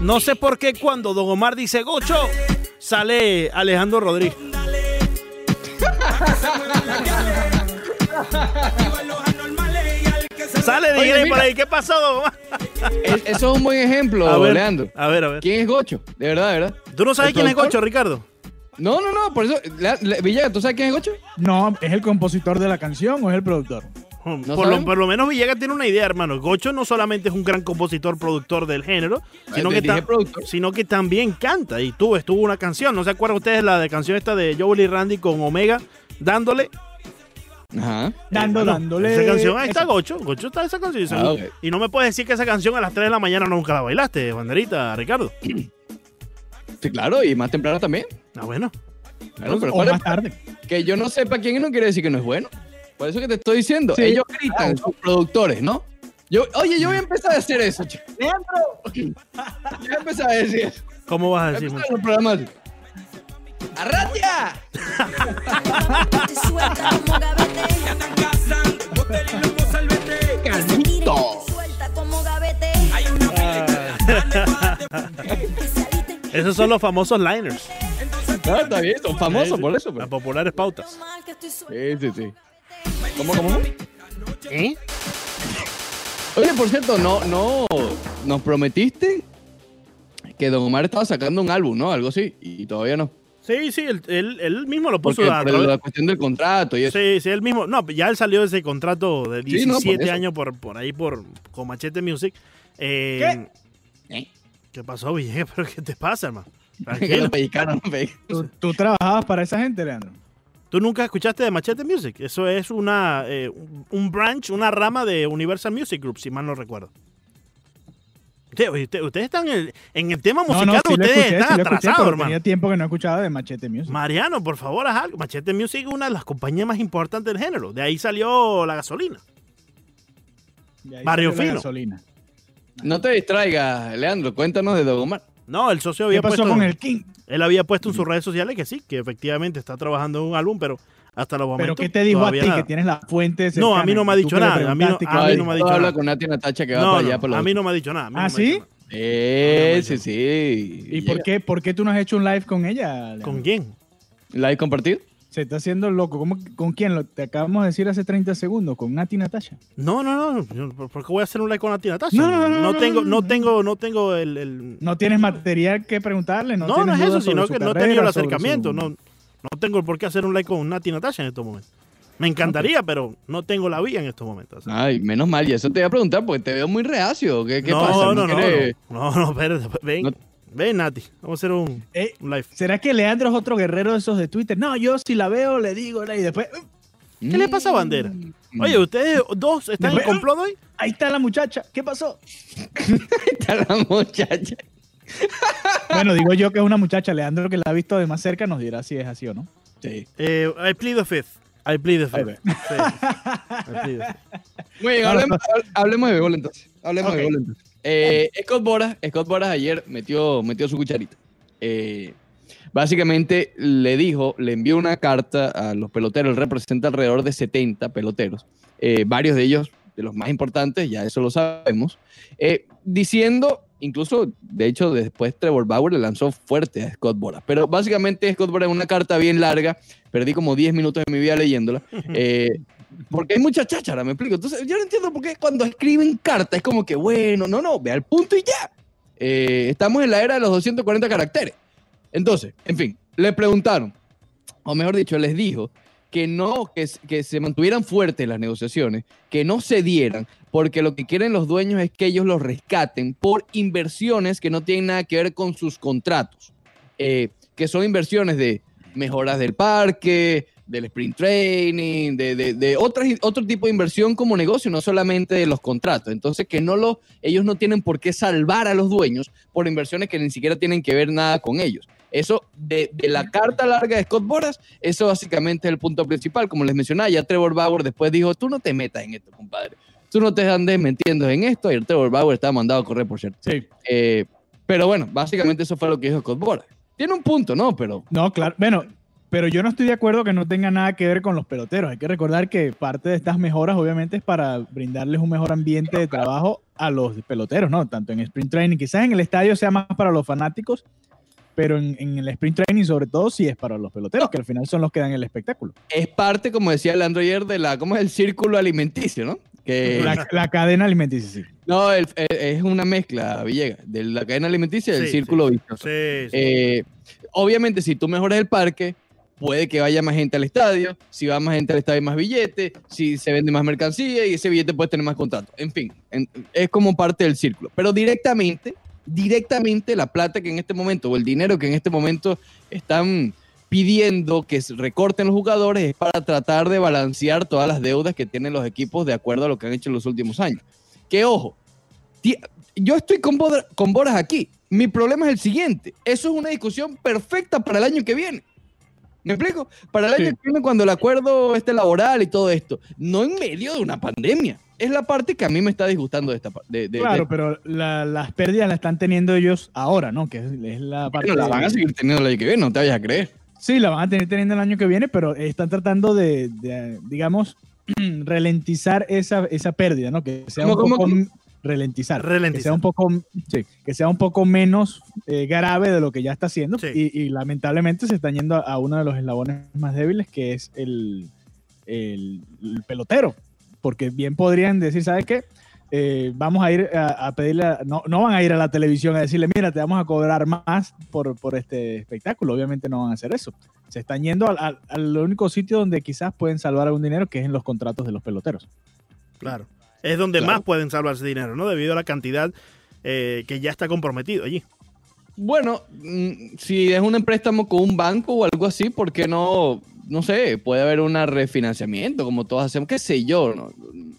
No sé por qué cuando Don Omar dice Gocho, sale Alejandro Rodríguez. Sale Oye, DJ por ahí. ¿Qué pasó, Don Omar? Es- Eso es un buen ejemplo, A ver, Leandro. a ver, a ver. ¿Quién es Gocho? De verdad, de verdad. ¿Tú no sabes ¿El quién es? Gocho, Ricardo? No, no, no, por eso. Villegas, ¿tú sabes quién es Gocho? No, ¿es el compositor de la canción o es el productor? ¿No por, lo, saben? por lo menos Villegas tiene una idea, hermano. Gocho no solamente es un gran compositor, productor del género, sino, te que, dije ta- productor. sino que también canta. Y tuvo, estuvo una canción. ¿No se acuerdan ustedes la de canción esta de Joel y Randy con Omega? Dándole. Ajá. Dando, Bueno, dándole. Esa canción, ahí está Gocho. Gocho está esa canción. Ah. Y no me puedes decir que esa canción a las 3 de la mañana nunca la bailaste, banderita, Ricardo. Sí, claro, y más temprano también. Ah, bueno. Claro, pero o ¿cuál es- más tarde. que yo no sepa quién es no quiere decir que no es bueno. Por eso que te estoy diciendo. Sí. Ellos gritan, sus productores, ¿no? Yo, oye, yo voy a empezar a hacer eso, chico. Yo voy a empezar a decir eso. ¿Cómo vas a Voy a decir? los programas. ¡Arratia! Gavete. Esos son los famosos liners. Ah, está bien, son famosos por eso. Las Pero. populares pautas. Sí, sí, sí. ¿Cómo, cómo? ¿Eh? Oye, por cierto, no, no, nos prometiste que Don Omar estaba sacando un álbum, ¿no? Algo así, y todavía no. Sí, sí, él, él- él mismo lo puso Porque por la cuestión del contrato y eso. Sí, sí, él mismo. No, ya él salió de ese contrato de Sí, no, por 17 eso. años por, por ahí por, con Machete Music. Eh, ¿Qué? ¿Qué pasó, Villegas? ¿Pero qué te pasa, hermano? Tranquilo. ¿Tú, tú trabajabas para esa gente, Leandro? ¿Tú nunca escuchaste de Machete Music? Eso es una eh, un- branch, una rama de Universal Music Group, si mal no recuerdo. Usted- oye, usted- ustedes están en el, en el tema musical, sí lo ustedes escuché, están sí atrasados, hermano. Tenía tiempo que no escuchaba de Machete Music. Mariano, por favor, haz algo. Machete Music es una de las compañías más importantes del género. De ahí salió la gasolina. Barrio Fino. gasolina. No te distraigas, Leandro, cuéntanos de Don Omar. No, el socio ¿Qué había pasó puesto. con el King? Él había puesto en sus redes sociales que sí, que efectivamente está trabajando en un álbum, pero hasta los momentos. ¿Pero qué te dijo a ti nada. que tienes la fuente No, a mí no me ha cercana? dicho nada, a mí no- preguntaste a que- mí no me ha dicho habla nada. con Nati Natacha que va No, para allá. no, para los a mí no me ha dicho nada. ¿Ah, no sí? dicho nada. Eh, sí, sí. ¿Y por qué, por qué tú no has hecho un live con ella? ¿Con quién? ¿Like compartido? Se está haciendo loco. ¿Cómo- ¿Con quién? Lo, te acabamos de decir hace 30 segundos. Con Nati Natasha. No, no, no. ¿Por qué voy a hacer un like con tía Natasha? No, no, no, no, tengo, no, no no. tengo, no tengo el. el- No tienes material que preguntarle. No, No, no, es eso, sino que no he tenido el sobre su- acercamiento. No, no tengo por qué hacer un like con Nati Natasha en estos momentos. Me encantaría, pero no tengo la vía en estos momentos. Ay, menos mal, y eso te iba a preguntar porque te veo muy reacio. ¿Qué, qué no, pasa? no, no, no, quieres- no, no, espérate, ven, No- ven, Nati, vamos a hacer un, Eh, un live. ¿Será que Leandro es otro guerrero de esos de Twitter? No, yo si la veo le digo y después "Uh, ¿Qué le pasa a Bandera? Mm. Oye, ustedes dos están en Después- complot hoy. ahí está la muchacha. ¿Qué pasó? Está la muchacha. Bueno, digo yo que es una muchacha. Leandro que la ha visto de más cerca nos dirá si es así o no. Sí. Eh, I plead the fifth. I plead the Ahí fifth. Sí. I plead the fifth. Muy bien, hablemos, hablemos de béisbol entonces. Hablemos de béisbol entonces. Eh, Scott Boras, Scott Boras ayer metió, metió su cucharita. Eh, básicamente le dijo, le envió una carta a los peloteros, él representa alrededor de 70 peloteros, eh, varios de ellos, de los más importantes, ya eso lo sabemos, eh, diciendo, incluso, de hecho, después Trevor Bauer le lanzó fuerte a Scott Boras, pero básicamente Scott Boras en una carta bien larga, perdí como 10 minutos de mi vida leyéndola, eh, porque hay mucha cháchara, me explico. Entonces, yo no entiendo por qué cuando escriben cartas es como que, bueno, no, no, ve al punto y ya. Eh, estamos en la era de los 240 caracteres. Entonces, en fin, le preguntaron, o mejor dicho, les dijo que no, que, que se mantuvieran fuertes las negociaciones, que no cedieran, porque lo que quieren los dueños es que ellos los rescaten por inversiones que no tienen nada que ver con sus contratos, eh, que son inversiones de mejoras del parque, del sprint training, de, de, de otras, otro tipo de inversión como negocio, no solamente de los contratos. Entonces, que no lo, ellos no tienen por qué salvar a los dueños por inversiones que ni siquiera tienen que ver nada con ellos. Eso, de, de la carta larga de Scott Boras, eso básicamente es el punto principal. Como les mencionaba, ya Trevor Bauer después dijo, tú no te metas en esto, compadre. Tú no te andes metiendo en esto. Y Trevor Bauer estaba mandado a correr, por cierto. Sí. Eh, pero bueno, básicamente eso fue lo que dijo Scott Boras. Tiene un punto, ¿no? Pero No, claro. Bueno, Pero yo no estoy de acuerdo que no tenga nada que ver con los peloteros. Hay que recordar que parte de estas mejoras, obviamente, es para brindarles un mejor ambiente de trabajo a los peloteros, ¿no? Tanto en sprint training, quizás en el estadio sea más para los fanáticos, pero en, en el sprint training, sobre todo, sí es para los peloteros, que al final son los que dan el espectáculo. Es parte, como decía Leandro ayer, de la, ¿cómo es el círculo alimenticio, no? Que, La, la cadena alimenticia, sí. no, el- el- es una mezcla, Villegas, de la cadena alimenticia y del Sí, círculo sí. vicioso. Sí, sí. Eh, obviamente, si tú mejoras el parque, puede que vaya más gente al estadio. Si va más gente al estadio, hay más billete. Si se vende más mercancía y ese billete puede tener más contratos. En fin, es como parte del círculo. Pero directamente, directamente la plata que en este momento, o el dinero que en este momento están pidiendo que recorten los jugadores es para tratar de balancear todas las deudas que tienen los equipos de acuerdo a lo que han hecho en los últimos años. Que ojo, yo estoy con Boras aquí. Mi problema es el siguiente. Eso es una discusión perfecta para el año que viene. ¿Me explico? Para el año que viene, cuando el acuerdo esté laboral y todo esto, no en medio de una pandemia. Es la parte que a mí me está disgustando de esta parte. Claro, de- pero la- las pérdidas las están teniendo ellos ahora, ¿no? Que es, es la parte. Bueno, la van a seguir teniendo el año que viene, no te vayas a creer. Sí, la van a tener teniendo el año que viene, pero están tratando de, de, digamos, ralentizar esa, esa pérdida, ¿no? Que sea ¿Cómo, un cómo, poco cómo? Ralentizar, que Ralentizar. sea un poco, sí, que sea un poco menos eh, grave de lo que ya está haciendo Sí. y, y lamentablemente se están yendo a, a uno de los eslabones más débiles que es el, el- el pelotero, porque bien podrían decir, ¿sabes qué? Eh, vamos a ir a, a pedirle, a- no, no van a ir a la televisión a decirle, mira, te vamos a cobrar más por, por este espectáculo. Obviamente no van a hacer eso. Se están yendo al, al- al único sitio donde quizás pueden salvar algún dinero, que es en los contratos de los peloteros. Claro. Es donde Claro. más pueden salvarse dinero, ¿no? Debido a la cantidad eh, que ya está comprometido allí. Bueno, mm, si es un préstamo con un banco o algo así, ¿por qué no? No sé, puede haber un refinanciamiento, como todos hacemos, qué sé yo. No,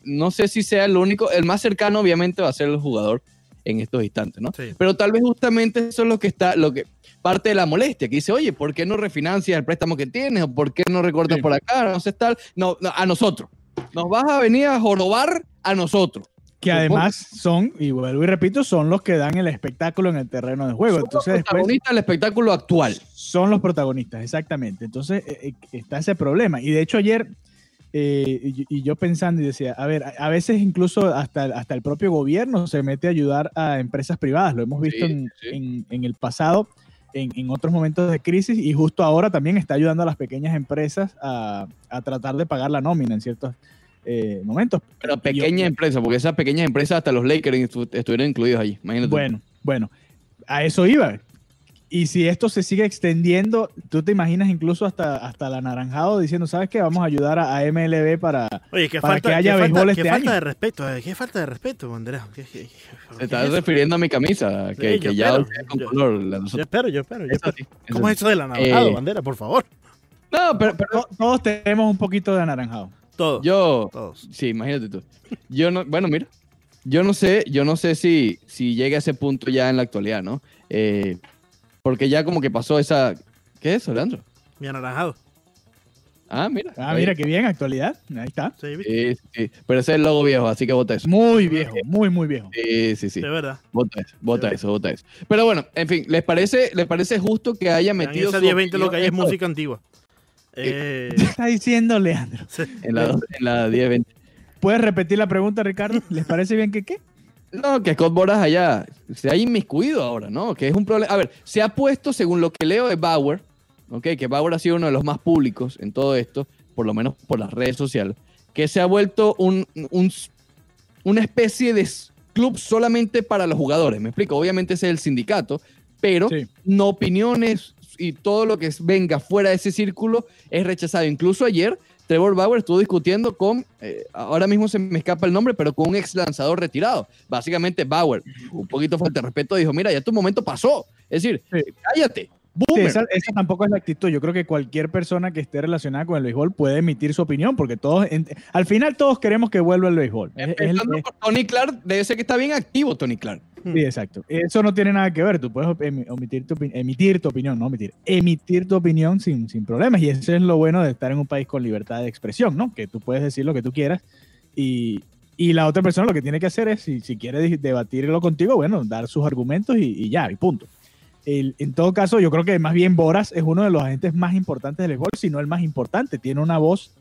no sé si sea el único, el más cercano obviamente va a ser el jugador en estos instantes, ¿no? Sí. Pero tal vez justamente eso es lo que está, lo que parte de la molestia, que dice, oye, ¿por qué no refinancias el préstamo que tienes? ¿O por qué no recortas Sí. por acá? No sé, tal. No, no, a nosotros. Nos vas a venir a jorobar a nosotros. Que además son, y vuelvo y repito, son los que dan el espectáculo en el terreno de juego. Somos Entonces después protagonistas del espectáculo actual. son los protagonistas, exactamente. Entonces eh, eh, está ese problema. Y de hecho ayer, eh, y, y yo pensando y decía, a ver, a, a veces incluso hasta, hasta el propio gobierno se mete a ayudar a empresas privadas. Lo hemos visto Sí, en, sí. en- en el pasado, en, en otros momentos de crisis, y justo ahora también está ayudando a las pequeñas empresas a, a tratar de pagar la nómina en ciertos eh, momentos. Pero Y- pequeña empresa, porque esas pequeñas empresas hasta los Lakers estu- estuvieron incluidos allí. Imagínate. Bueno, bueno, a eso iba. Y si esto se sigue extendiendo, tú te imaginas incluso hasta, hasta el anaranjado diciendo, ¿sabes qué? Vamos a ayudar a, a MLB para... Oye, qué Para falta, que haya qué falta- béisbol qué este falta año. de respeto, eh, qué falta de respeto, bandera. ¿Qué- qué- qué- Se está es refiriendo a mi camisa, que, Sí, que ya espero, usé con yo- color. la Yo espero, yo espero. yo Eso espero. sí, eso ¿Cómo sí. es eso del anaranjado, Eh, bandera? Por favor. No, pero, pero To- Todos tenemos un poquito de anaranjado. Todos. yo, Todos. sí, imagínate tú. Yo no, bueno, mira, yo no sé, yo no sé si, si llega a ese punto ya en la actualidad, ¿no? Eh, porque ya como que pasó esa, ¿qué es eso, Leandro? Mi anaranjado. Ah, mira. Ah, mira qué bien, actualidad. Ahí está. Sí. Sí, sí, pero ese es el logo viejo, así que vota eso. Muy viejo, muy, muy viejo. Sí, sí, sí. De verdad. Vota eso, vota eso, vota eso. Pero bueno, en fin, ¿les parece, les parece justo que haya En metido esa su 1020 lo que hay es música antigua. Eh, ¿Qué está diciendo Leandro? sí. en la, en la 1020? ¿Puedes repetir la pregunta, Ricardo? ¿Les parece bien que qué? No, que Scott Boras allá se ha inmiscuido ahora, ¿no? Que es un problema. A ver, se ha puesto, según lo que leo de Bauer, ¿ok? Que Bauer ha sido uno de los más públicos en todo esto, por lo menos por las redes sociales, que se ha vuelto un, un- una especie de club solamente para los jugadores. Me explico, obviamente ese es el sindicato, pero Sí. no opiniones y todo lo que venga fuera de ese círculo es rechazado. Incluso ayer Trevor Bauer estuvo discutiendo con, eh, ahora mismo se me escapa el nombre, pero con un ex lanzador retirado. Básicamente Bauer, un poquito falta de respeto, dijo, mira, ya tu momento pasó. Es decir, Sí. cállate. Sí, esa, esa tampoco es la actitud. Yo creo que cualquier persona que esté relacionada con el béisbol puede emitir su opinión, porque todos, en- al final todos queremos que vuelva el béisbol. Es Empezando es- por Tony Clark, debe ser que está bien activo Tony Clark. Sí, exacto. Eso no tiene nada que ver. Tú puedes omitir tu, emitir tu opinión, no omitir, emitir tu opinión sin, sin problemas. Y eso es lo bueno de estar en un país con libertad de expresión, ¿no? Que tú puedes decir lo que tú quieras y, y la otra persona lo que tiene que hacer es, si, si quiere debatirlo contigo, bueno, dar sus argumentos y, y ya, y punto. el- en todo caso, yo creo que más bien Boras es uno de los agentes más importantes del béisbol, si no el más importante. Tiene una voz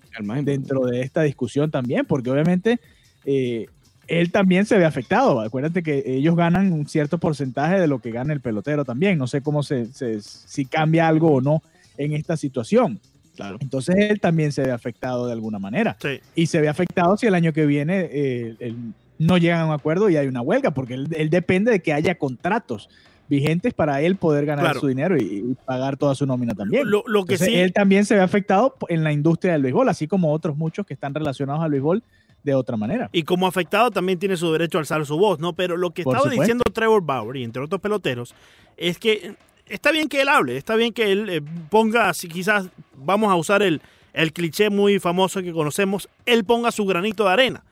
dentro de esta discusión también, porque obviamente eh, él también se ve afectado. Acuérdate que ellos ganan un cierto porcentaje de lo que gana el pelotero también. No sé cómo se, se- si cambia algo o no en esta situación. Claro. Entonces él también se ve afectado de alguna manera. Sí. Y se ve afectado si el año que viene eh, no llegan a un acuerdo y hay una huelga, porque él, él depende de que haya contratos vigentes para él poder ganar Claro. su dinero y, y pagar toda su nómina también. Lo, lo que Entonces, sí, él también se ve afectado en la industria del béisbol, así como otros muchos que están relacionados al béisbol de otra manera. y como afectado también tiene su derecho a alzar su voz, ¿no? Pero lo que Por estaba supuesto. diciendo Trevor Bauer y entre otros peloteros es que está bien que él hable, está bien que él eh, ponga, si quizás vamos a usar el, el cliché muy famoso que conocemos, él ponga su granito de arena,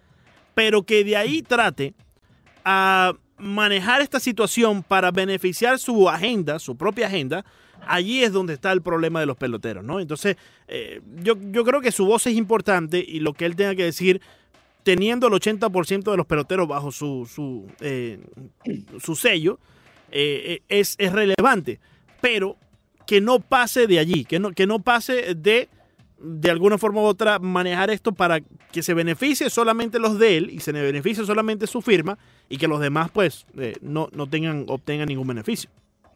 pero que de ahí trate a manejar esta situación para beneficiar su agenda, su propia agenda, allí es donde está el problema de los peloteros, ¿no? Entonces, eh, yo, yo creo que su voz es importante y lo que él tenga que decir, teniendo el 80% de los peloteros bajo su, su, eh, su sello, eh, eh, es, es relevante, pero que no pase de allí, que no, que no pase de de alguna forma u otra manejar esto para que se beneficie solamente los de él y se beneficie solamente su firma y que los demás pues eh, no, no tengan obtengan ningún beneficio.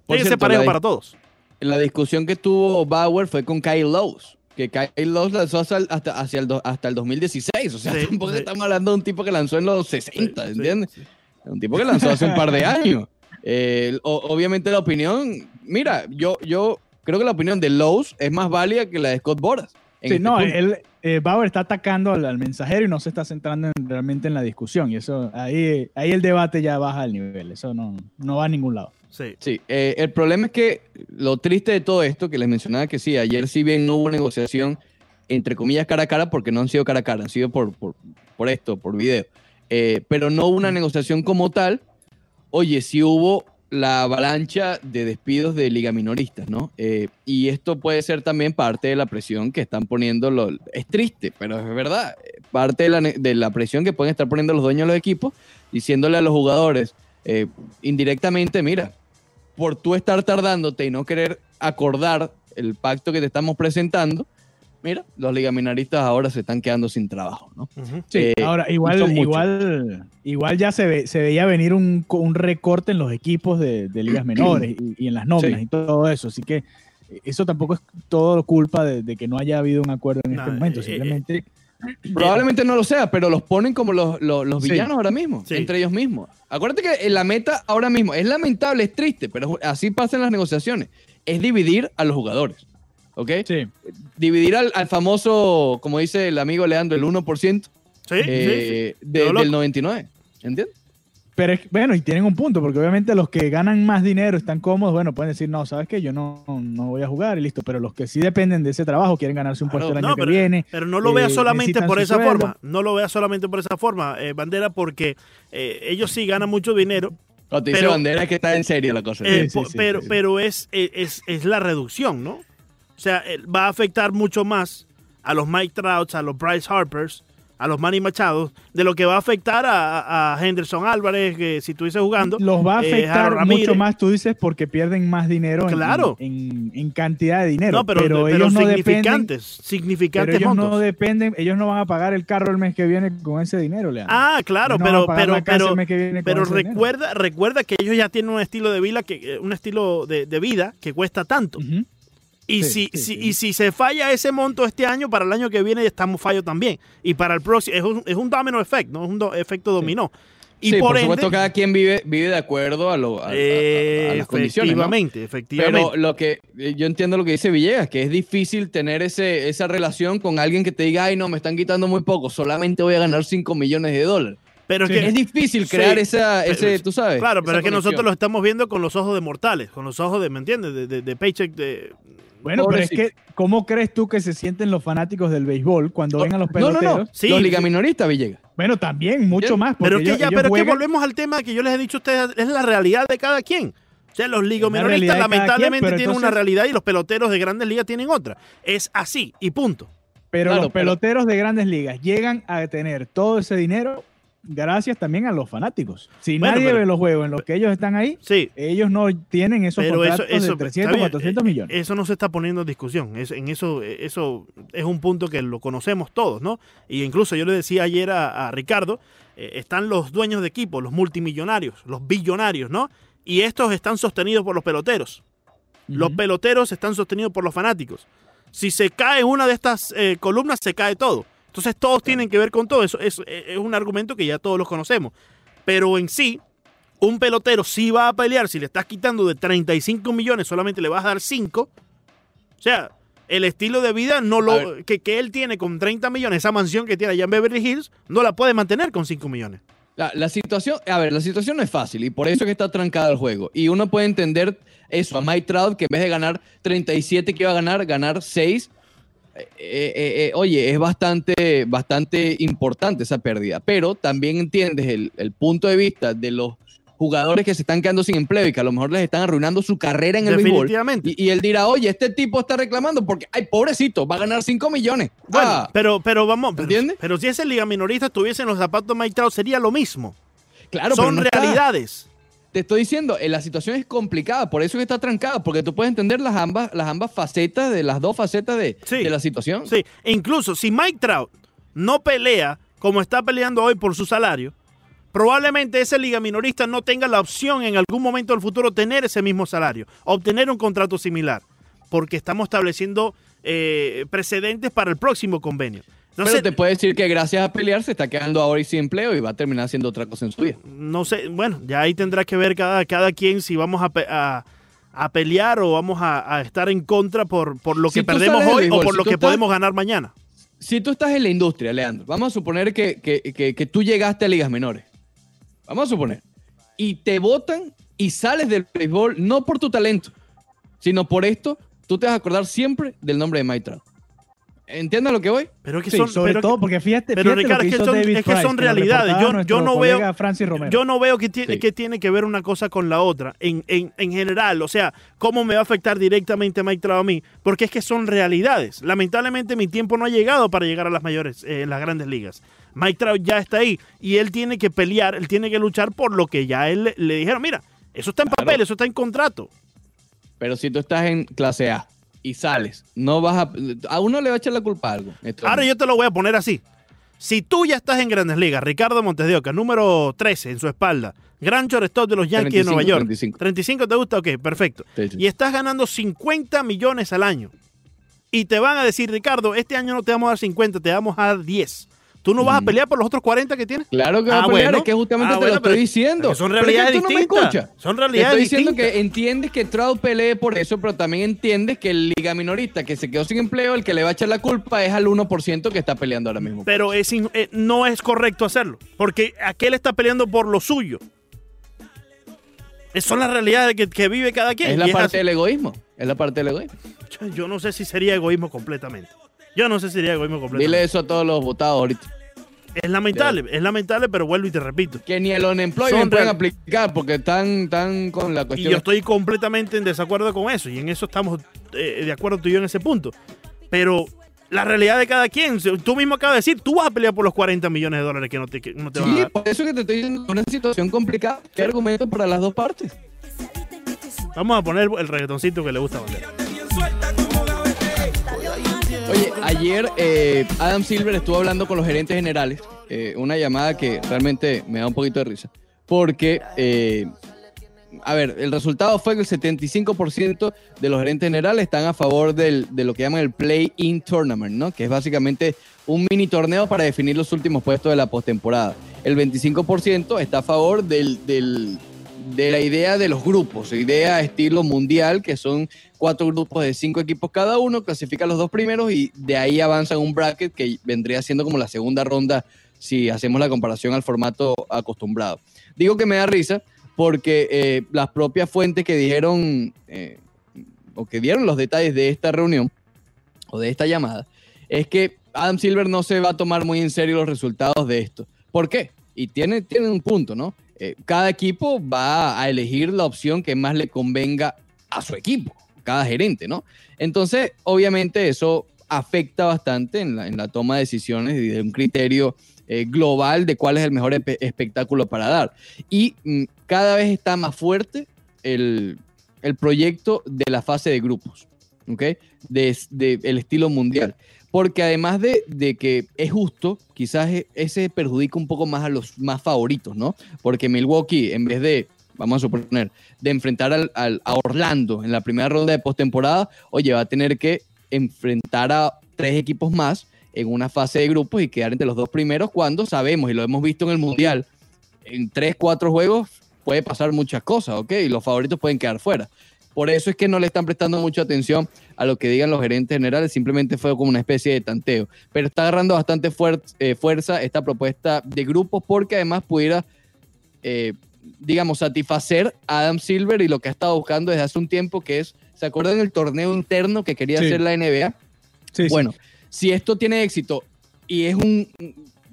Por cierto, parejo para todos. La discusión que tuvo Bauer fue con Kyle Lowe's, que Kyle Lowe's lanzó hasta, el- hasta, hacia el, hasta el 2016. O sea, Sí, tampoco sí. estamos hablando de un tipo que lanzó en los 60, Sí, ¿entiendes? Un tipo que lanzó hace un par de años. Eh, o- obviamente la opinión, mira, yo, yo creo que la opinión de Lowe's es más válida que la de Scott Boras. Sí, este no, punto. él, eh, Bauer está atacando al, al mensajero y no se está centrando en- realmente en la discusión. Y eso, ahí, ahí el debate ya baja al nivel. Eso no, no va a ningún lado. Sí. Sí, eh, el problema es que lo triste de todo esto, que les mencionaba que sí, ayer si bien no hubo negociación, entre comillas, cara a cara, porque no han sido cara a cara, han sido por, por, por esto, por video, Eh, pero no hubo una negociación como tal. Oye, sí hubo la avalancha de despidos de liga minoristas, ¿no? Eh, y esto puede ser también parte de la presión que están poniendo los... Es triste, pero es verdad. Parte de la, de la presión que pueden estar poniendo los dueños de los equipos, diciéndole a los jugadores eh, indirectamente, mira, por tú estar tardándote y no querer acordar el pacto que te estamos presentando, mira, los ligaminaristas ahora se están quedando sin trabajo, ¿no? Ujú. Sí, Eh, ahora igual, igual, igual ya se, ve, se veía venir un, un recorte en los equipos de, de ligas menores y, y en las nóminas Sí. y todo eso. Así que eh, eso tampoco es todo culpa de, de que no haya habido un acuerdo en No, este momento. eh, Simplemente Probablemente no lo sea, pero los ponen como los, los, los Sí. villanos ahora mismo, Sí. entre ellos mismos. Acuérdate que eh, la meta ahora mismo es lamentable, es triste, pero así pasan las negociaciones. Es dividir a los jugadores, ¿ok? sí. Dividir al, al famoso, como dice el amigo Leandro, el 1% Sí, eh, de- del 99, ¿entiendes? Pero es, bueno, y tienen un punto, porque obviamente los que ganan más dinero están cómodos, bueno, pueden decir, no, ¿sabes qué? Yo no, no voy a jugar y listo. Pero los que sí dependen de ese trabajo, quieren ganarse un Claro, puesto el año No, que pero, viene. pero no lo eh, veas solamente por esa sueldo. forma. No lo veas solamente por esa forma, eh, Bandera, porque eh, ellos sí ganan mucho dinero, Cuando te dice Pero- bandera es que está en serio la cosa. eh, Sí, sí, po- sí, pero, sí. pero es, es, es- es la reducción, ¿no? O sea, eh, va a afectar mucho más a los Mike Trouts, a los Bryce Harpers, a los Manny Machados, de lo que va a afectar a, a Henderson Álvarez, que si estuviese jugando. Los va a eh, afectar mucho más, tú dices, porque pierden más dinero en- Claro. en, en cantidad de dinero. No, pero, pero ellos no dependen. significantes, Pero significantes ellos no dependen, ellos no van a pagar el carro el mes que viene con ese dinero, Leandro. Ah, claro, no pero, pero, pero, dinero. recuerda, recuerda que ellos ya tienen un estilo de vida que, eh, un estilo de, de vida que cuesta tanto. Y, Sí, si, sí, si- sí. y si se falla ese monto este año, para el año que viene estamos fallo también. Y para el próximo, es un, es un domino effect, ¿no? Es un do- efecto dominó. Y por, ende, supuesto, cada quien vive, vive de acuerdo a, lo, a, a- a- a las condiciones. ¿no? efectivamente, efectivamente. Pero lo que eh, yo entiendo lo que dice Villegas, que es difícil tener ese, esa relación con alguien que te diga, ay, no, me están quitando muy poco, solamente voy a ganar 5 millones de dólares. Pero es Sí. que, Es difícil Sí, crear esa, pero- ese, tú sabes. claro, pero es que nosotros lo estamos viendo con los ojos de mortales, con los ojos de, ¿me entiendes? De, de, de paycheck, de... Bueno, pero es que, ¿cómo crees tú que se sienten los fanáticos del béisbol cuando ven a los No, no, peloteros? no. Sí, los ligaminoristas, Villegas. Bueno, también, mucho más. Porque Pero es que ellos- ya, ellos pero que volvemos al tema que yo les he dicho a ustedes, es la realidad de cada quien. O sea, los cada lamentablemente quien, tienen una realidad y los peloteros de grandes ligas tienen otra. Es así y punto. Pero Claro, los pero- peloteros de grandes ligas llegan a tener todo ese dinero gracias también a los fanáticos. Si Bueno, nadie pero- ve los juegos en los que ellos están ahí, Sí, ellos no tienen esos pero eso, contratos eso de 300, está bien, 400 eh, millones. Eso no se está poniendo en discusión. Es- en eso, eh, eso es un punto que lo conocemos todos, ¿no? Y incluso yo le decía ayer a, a Ricardo, eh, están los dueños de equipo, los multimillonarios, los billonarios, ¿no? Y estos están sostenidos por los peloteros. Los peloteros están sostenidos por los fanáticos. Si se cae una de estas eh, columnas, se cae todo. Entonces todos tienen que ver con todo. Eso, eh, es un argumento que ya todos los conocemos. Pero en sí, un pelotero sí va a pelear. Si le estás quitando de 35 millones, solamente le vas a dar 5. O sea, el estilo de vida no lo, que, que él tiene con 30 millones, esa mansión que tiene allá en Beverly Hills, no la puede mantener con 5 millones. La, la situación, a ver, la situación no es fácil y por eso es que está trancado el juego. Y uno puede entender eso a Mike Trout, que en vez de ganar 37 que iba a ganar, ganar 6. Eh, eh, eh, oye, es bastante, bastante importante esa pérdida. Pero también entiendes el, el punto de vista de los jugadores que se están quedando sin empleo y que a lo mejor les están arruinando su carrera en el béisbol. Definitivamente. Y, y él dirá, oye, este tipo está reclamando porque, ay, pobrecito, va a ganar 5 millones. Bueno, Ah, pero, pero vamos, pero, ¿Entiendes? pero si ese liga minorista estuviese en los zapatos de Mike Trout, sería lo mismo. claro, pero Son no está. Te estoy diciendo, eh, la situación es complicada, por eso es que está trancada, porque tú puedes entender las ambas, las ambas facetas de las dos facetas de, Sí. de la situación. Sí, e incluso si Mike Trout no pelea como está peleando hoy por su salario, probablemente ese liga minorista no tenga la opción en algún momento del futuro tener ese mismo salario, obtener un contrato similar, porque estamos estableciendo eh, precedentes para el próximo convenio. Entonces, Pero te puede decir que gracias a pelear se está quedando ahora y sin empleo y va a terminar haciendo otra cosa en su vida. no sé, bueno, ya ahí tendrá que ver cada, cada quien si vamos a, a- a pelear o vamos a, a estar en contra por, por lo Si que perdemos hoy o por si lo que estás- podemos ganar mañana. Si tú estás en la industria, Leandro, vamos a suponer que, que- que- que tú llegaste a ligas menores. Vamos a suponer. Y te votan y sales del béisbol no por tu talento, sino por esto, tú te vas a acordar siempre del nombre de Mike Trout. ¿Entiendes a lo que voy? Pero es que Sí, son, sobre pero todo porque fíjate, pero, fíjate Ricardo, lo que es que hizo son- David es que Price, son que lo realidades. Yo- yo no veo- colega Francis Romero. Yo no veo que tiene, Sí. que tiene que ver una cosa con la otra en, en, en general. O sea, cómo me va a afectar directamente Mike Trout a mí. Porque es que son realidades. Lamentablemente mi tiempo no ha llegado para llegar a las mayores, eh, las grandes ligas. Mike Trout ya está ahí y él tiene que pelear, él tiene que luchar por lo que ya él le, le dijeron. Mira, eso está en Claro. papel, eso está en contrato. Pero si tú estás en clase A y sales, no vas a... A uno le va a echar la culpa a algo. Ahora yo te lo voy a poner así. Si tú ya estás en Grandes Ligas, Ricardo Montes de Oca, número 13 en su espalda, gran shortstop de los Yankees de Nueva 35, York. 35. 35 te gusta, ok, perfecto. Sí, sí. Y estás ganando 50 millones al año. Y te van a decir, Ricardo, este año no te vamos a dar 50, te vamos a dar 10. ¿Tú no vas a pelear por los otros 40 que tienes? Claro que va Ah, a pelear, bueno. es que justamente Ah, te bueno, lo estoy diciendo. son Pero es que realidades tú no me distintas. Son Te realidades estoy diciendo distintas. que entiendes que Trout pelee por eso, pero también entiendes que el liga minorista que se quedó sin empleo, el que le va a echar la culpa es al 1% que está peleando ahora mismo. Pero es eh, no es correcto hacerlo. Porque aquel está peleando por lo suyo. Esas son las realidades que, que vive cada quien. es la parte del egoísmo. Es la parte del egoísmo. Yo no sé si sería egoísmo completamente. Yo no sé si sería egoísmo completamente. Dile eso a todos los votados ahorita. Es lamentable, es lamentable, pero vuelvo y te repito. Que ni el unemployment Son pueden real- aplicar porque están, están con la Y cuestión. yo estoy completamente en desacuerdo con eso. Y en eso estamos eh, de acuerdo tú y yo en ese punto. Pero la realidad de cada quien, tú mismo acabas de decir, tú vas a pelear por los 40 millones de dólares que no te, que no te van a Sí, dar. por eso que te estoy diciendo una situación complicada. ¿Qué argumento para las dos partes? Vamos a poner el reggaetoncito que le gusta a Bandera. Oye, ayer eh, Adam Silver estuvo hablando con los gerentes generales, eh, una llamada que realmente me da un poquito de risa, porque, eh, a ver, el resultado fue que el 75% de los gerentes generales están a favor del- de lo que llaman el Play-In Tournament, ¿no? Que es básicamente un mini torneo para definir los últimos puestos de la postemporada. El 25% está a favor del, del- de la idea de los grupos, idea estilo mundial, que son cuatro grupos de cinco equipos cada uno, clasifican los dos primeros y de ahí avanzan un bracket que vendría siendo como la segunda ronda si hacemos la comparación al formato acostumbrado. Digo que me da risa porque eh, las propias fuentes que dijeron eh, o que dieron los detalles de esta reunión o de esta llamada es que Adam Silver no se va a tomar muy en serio los resultados de esto. ¿Por qué? Y tiene, tiene un punto, ¿no? Eh, cada equipo va a elegir la opción que más le convenga a su equipo, cada gerente, ¿no? Entonces, obviamente eso afecta bastante en la, toma de decisiones y de un criterio eh, global de cuál es el mejor espe- espectáculo para dar. Y mm, cada vez está más fuerte el, proyecto de la fase de grupos, ¿ok? De, de el estilo mundial. Porque además de, de que es justo, quizás e- ese perjudica un poco más a los más favoritos, ¿no? Porque Milwaukee, en vez de, vamos a suponer, de enfrentar al, al- a Orlando en la primera ronda de postemporada, oye, va a tener que enfrentar a tres equipos más en una fase de grupos y quedar entre los dos primeros cuando sabemos, y lo hemos visto en el Mundial, en tres, cuatro juegos puede pasar muchas cosas, ¿ok? Y los favoritos pueden quedar fuera. Por eso es que no le están prestando mucha atención a lo que digan los gerentes generales, simplemente fue como una especie de tanteo. Pero está agarrando bastante fuer- eh, fuerza esta propuesta de grupos porque además pudiera, eh, digamos, satisfacer a Adam Silver y lo que ha estado buscando desde hace un tiempo, que es, ¿se acuerdan del torneo interno que quería Sí. hacer la NBA? Sí, sí. Bueno, si esto tiene éxito y es un,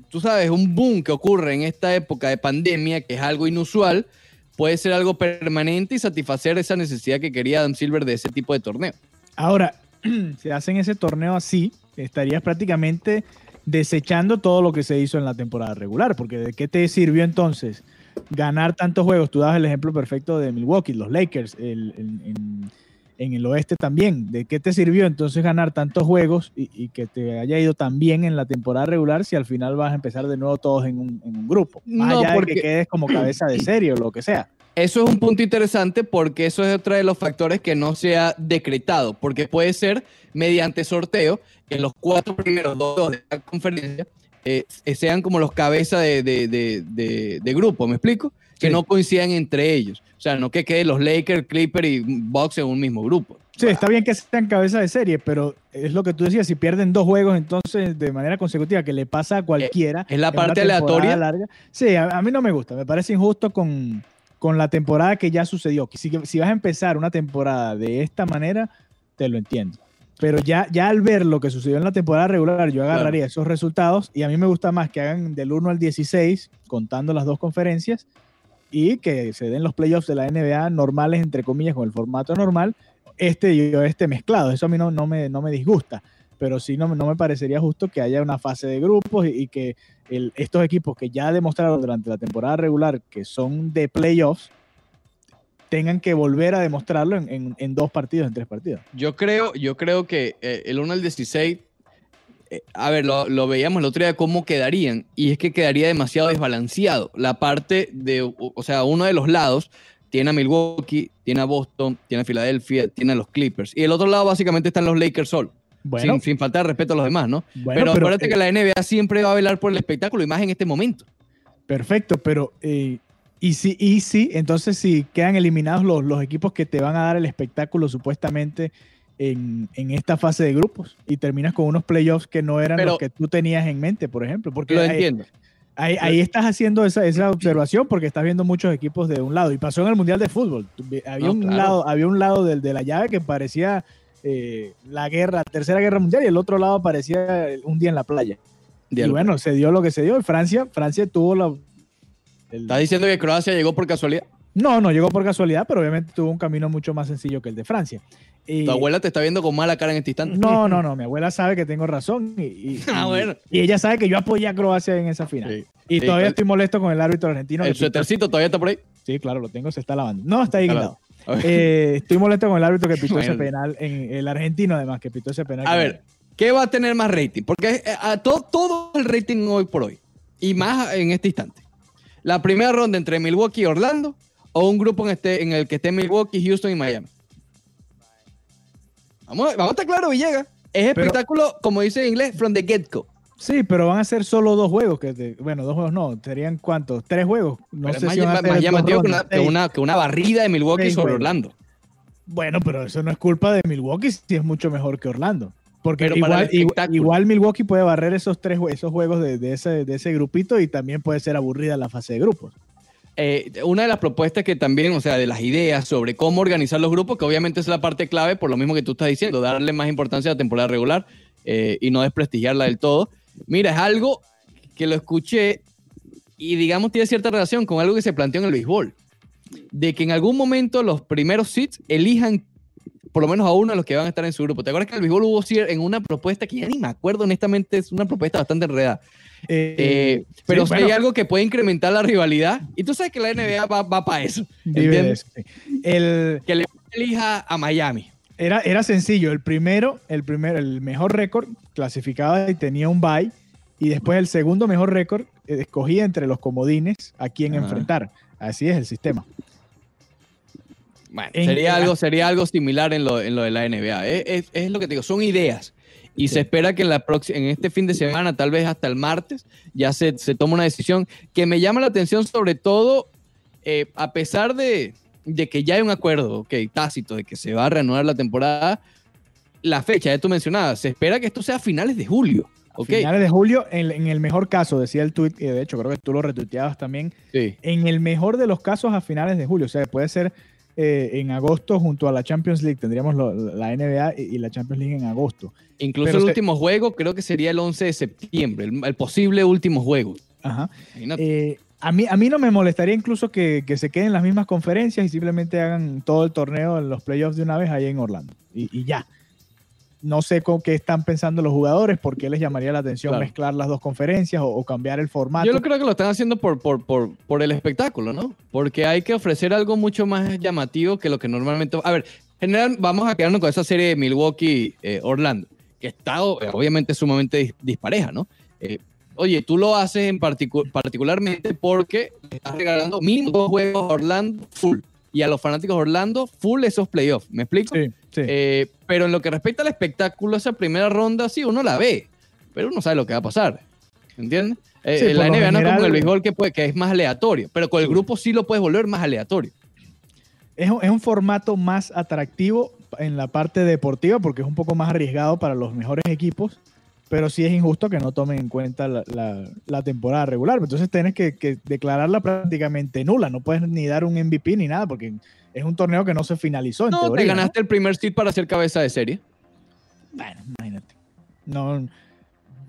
tú sabes, un boom que ocurre en esta época de pandemia, que es algo inusual, puede ser algo permanente y satisfacer esa necesidad que quería Adam Silver de ese tipo de torneo. Ahora, si hacen ese torneo así, estarías prácticamente desechando todo lo que se hizo en la temporada regular, porque ¿de qué te sirvió entonces ganar tantos juegos? Tú dabas el ejemplo perfecto de Milwaukee, los Lakers, el- el- en, en el oeste también. ¿De qué te sirvió entonces ganar tantos juegos y, y que te haya ido tan bien en la temporada regular si al final vas a empezar de nuevo todos en un, en un grupo? Más No, allá de porque- que quedes como cabeza de serie o lo que sea. Eso es un punto interesante porque eso es otro de los factores que no se ha decretado, porque puede ser mediante sorteo que los cuatro primeros dos de la conferencia eh, sean como los cabezas de, de- de- de- de grupo, ¿me explico? Que Sí. no coincidan entre ellos. O sea, no que queden los Lakers, Clippers y Bucks en un mismo grupo. Sí, está bien que sean cabeza de serie, pero es lo que tú decías, si pierden dos juegos entonces de manera consecutiva, que le pasa a cualquiera. es la parte aleatoria. larga. Sí, a, a mí no me gusta, me parece injusto con, con la temporada que ya sucedió. Si, si vas a empezar una temporada de esta manera, te lo entiendo. Pero ya, ya al ver lo que sucedió en la temporada regular, yo agarraría esos resultados y a mí me gusta más que hagan del 1 al 16, contando las dos conferencias, y que se den los playoffs de la NBA normales, entre comillas, con el formato normal, este y oeste mezclado. Eso a mí no, no, me, no me disgusta, pero sí no, no me parecería justo que haya una fase de grupos y, que estos equipos que ya demostraron durante la temporada regular que son de playoffs, tengan que volver a demostrarlo en, en- dos partidos, en tres partidos. Yo creo, yo creo que eh, el 1 al 16, eh, a ver, lo, lo veíamos el otro día cómo quedarían, y es que quedaría demasiado desbalanceado. La parte de, o sea, uno de los lados tiene a Milwaukee, tiene a Boston, tiene a Filadelfia, tiene a los Clippers, y el otro lado básicamente están los Lakers solo, Bueno, sin, sin faltar respeto a los demás, ¿no? bueno, pero, acuérdate eh, que la NBA siempre va a velar por el espectáculo, y más en este momento. Perfecto, pero eh, y sí, y sí, entonces si quedan eliminados los, los equipos que te van a dar el espectáculo supuestamente en, en esta fase de grupos y terminas con unos playoffs que no eran Pero- los que tú tenías en mente, por ejemplo. Porque Lo ahí, entiendo. ahí- ahí estás haciendo esa, esa observación porque estás viendo muchos equipos de un lado y pasó en el Mundial de Fútbol. Había, No, un, claro. lado, había un lado del, de la llave que parecía eh, la guerra, tercera guerra mundial y el otro lado parecía un día en la playa. Y bueno, se dio lo que se dio. Y Francia, Francia tuvo la... el- ¿Estás diciendo que Croacia llegó por casualidad? No, no llegó por casualidad, pero obviamente tuvo un camino mucho más sencillo que el de Francia. Y- Tu abuela te está viendo con mala cara en este instante. No, no, no, mi abuela sabe que tengo razón y, y- Ah, y- bueno. y ella sabe que yo apoyé a Croacia en esa final. Sí. Y Sí, todavía claro. estoy molesto con el árbitro argentino. El suétercito todavía está por ahí. Sí, claro, lo tengo, se está lavando. No, está ahí ver. Eh, estoy molesto con el árbitro que pitó ese penal, en, el argentino además, que pitó ese penal. A ver, ¿qué va a tener más rating? Porque eh, a todo, todo el rating hoy por hoy, y más en este instante. La primera ronda entre Milwaukee y Orlando, o un grupo en, este, en el que esté Milwaukee, Houston y Miami. Vamos, vamos a estar claro, Villegas. Es Pero- espectáculo, como dice en inglés, from the get-go. Sí, pero van a ser solo dos juegos. Que te- bueno, dos juegos no, serían cuántos? Tres juegos. No Pero sé más, si van a más- llamativo que una, que, una, que una barrida de Milwaukee sobre juegos. Orlando. Bueno, pero eso no es culpa de Milwaukee si es mucho mejor que Orlando. Porque Pero igual, igual, Milwaukee puede barrer esos tres esos juegos de, de ese, de ese grupito y también puede ser aburrida la fase de grupos. Eh, una de las propuestas que también, o sea, de las ideas sobre cómo organizar los grupos, que obviamente es la parte clave, por lo mismo que tú estás diciendo, darle más importancia a la temporada regular eh, y no desprestigiarla del todo. Mira, es algo que lo escuché y digamos tiene cierta relación con algo que se planteó en el béisbol, de que en algún momento los primeros seeds elijan por lo menos a uno de los que van a estar en su grupo. ¿Te acuerdas que el béisbol hubo en una propuesta que ya ni me acuerdo, honestamente, es una propuesta bastante enredada? Eh, Eh, pero sí, si hay algo que puede incrementar la rivalidad, y tú sabes que la NBA va, va para eso. El, Que le elija a Miami. Era, era sencillo. El primero, el primero, el mejor récord clasificaba y tenía un bye. Y después el segundo mejor récord eh, escogía entre los comodines a quién enfrentar. Así es el sistema. Bueno, En- sería, algo, sería algo similar en lo, en lo de la NBA. Es, es- es lo que te digo, son ideas. Y se espera que en, la en este fin de semana, tal vez hasta el martes, ya se, se tome una decisión que me llama la atención sobre todo, eh, a pesar de, de que ya hay un acuerdo, ok, tácito, de que se va a reanudar la temporada, la fecha, ya tú mencionabas, se espera que esto sea a finales de julio. Ok, Finales de julio, en, en el mejor caso, decía el tweet, y de hecho creo que tú lo retuiteabas también, sí. en el mejor de los casos a finales de julio. O sea, puede ser eh, en agosto junto a la Champions League. Tendríamos lo- la NBA y, y la Champions League en agosto. Incluso Pero el último juego creo que sería el 11 de septiembre, el, el posible último juego. Ajá. Eh, a, mí, a mí no me molestaría incluso que, que se queden las mismas conferencias y simplemente hagan todo el torneo en los playoffs de una vez ahí en Orlando. Y, y ya. No sé con qué están pensando los jugadores, por qué les llamaría la atención Claro. mezclar las dos conferencias o, o cambiar el formato. Yo lo creo que lo están haciendo por, por, por, por el espectáculo, ¿no? Porque hay que ofrecer algo mucho más llamativo que lo que normalmente... A ver, en general vamos a quedarnos con esa serie de Milwaukee-Orlando, que está eh, obviamente sumamente dis- dispareja, ¿no? Eh, oye, tú lo haces en particu- particularmente porque estás regalando mínimo dos juegos a Orlando full. Y a los fanáticos de Orlando, full esos playoffs. ¿Me explico? Sí, sí. Eh, pero en lo que respecta al espectáculo, esa primera ronda, sí, uno la ve, pero uno sabe lo que va a pasar. ¿Entiendes? Eh, Sí, la NBA no es como general- el béisbol que, puede- que es más aleatorio, pero con el grupo sí lo puedes volver más aleatorio. Es, un- es un formato más atractivo en la parte deportiva porque es un poco más arriesgado para los mejores equipos, pero sí es injusto que no tomen en cuenta la, la- la temporada regular. Entonces tienes que, que declararla prácticamente nula, no puedes ni dar un MVP ni nada porque es un torneo que no se finalizó en No, teoría. te ¿no? ganaste el primer seed para ser cabeza de serie. Bueno, imagínate. No,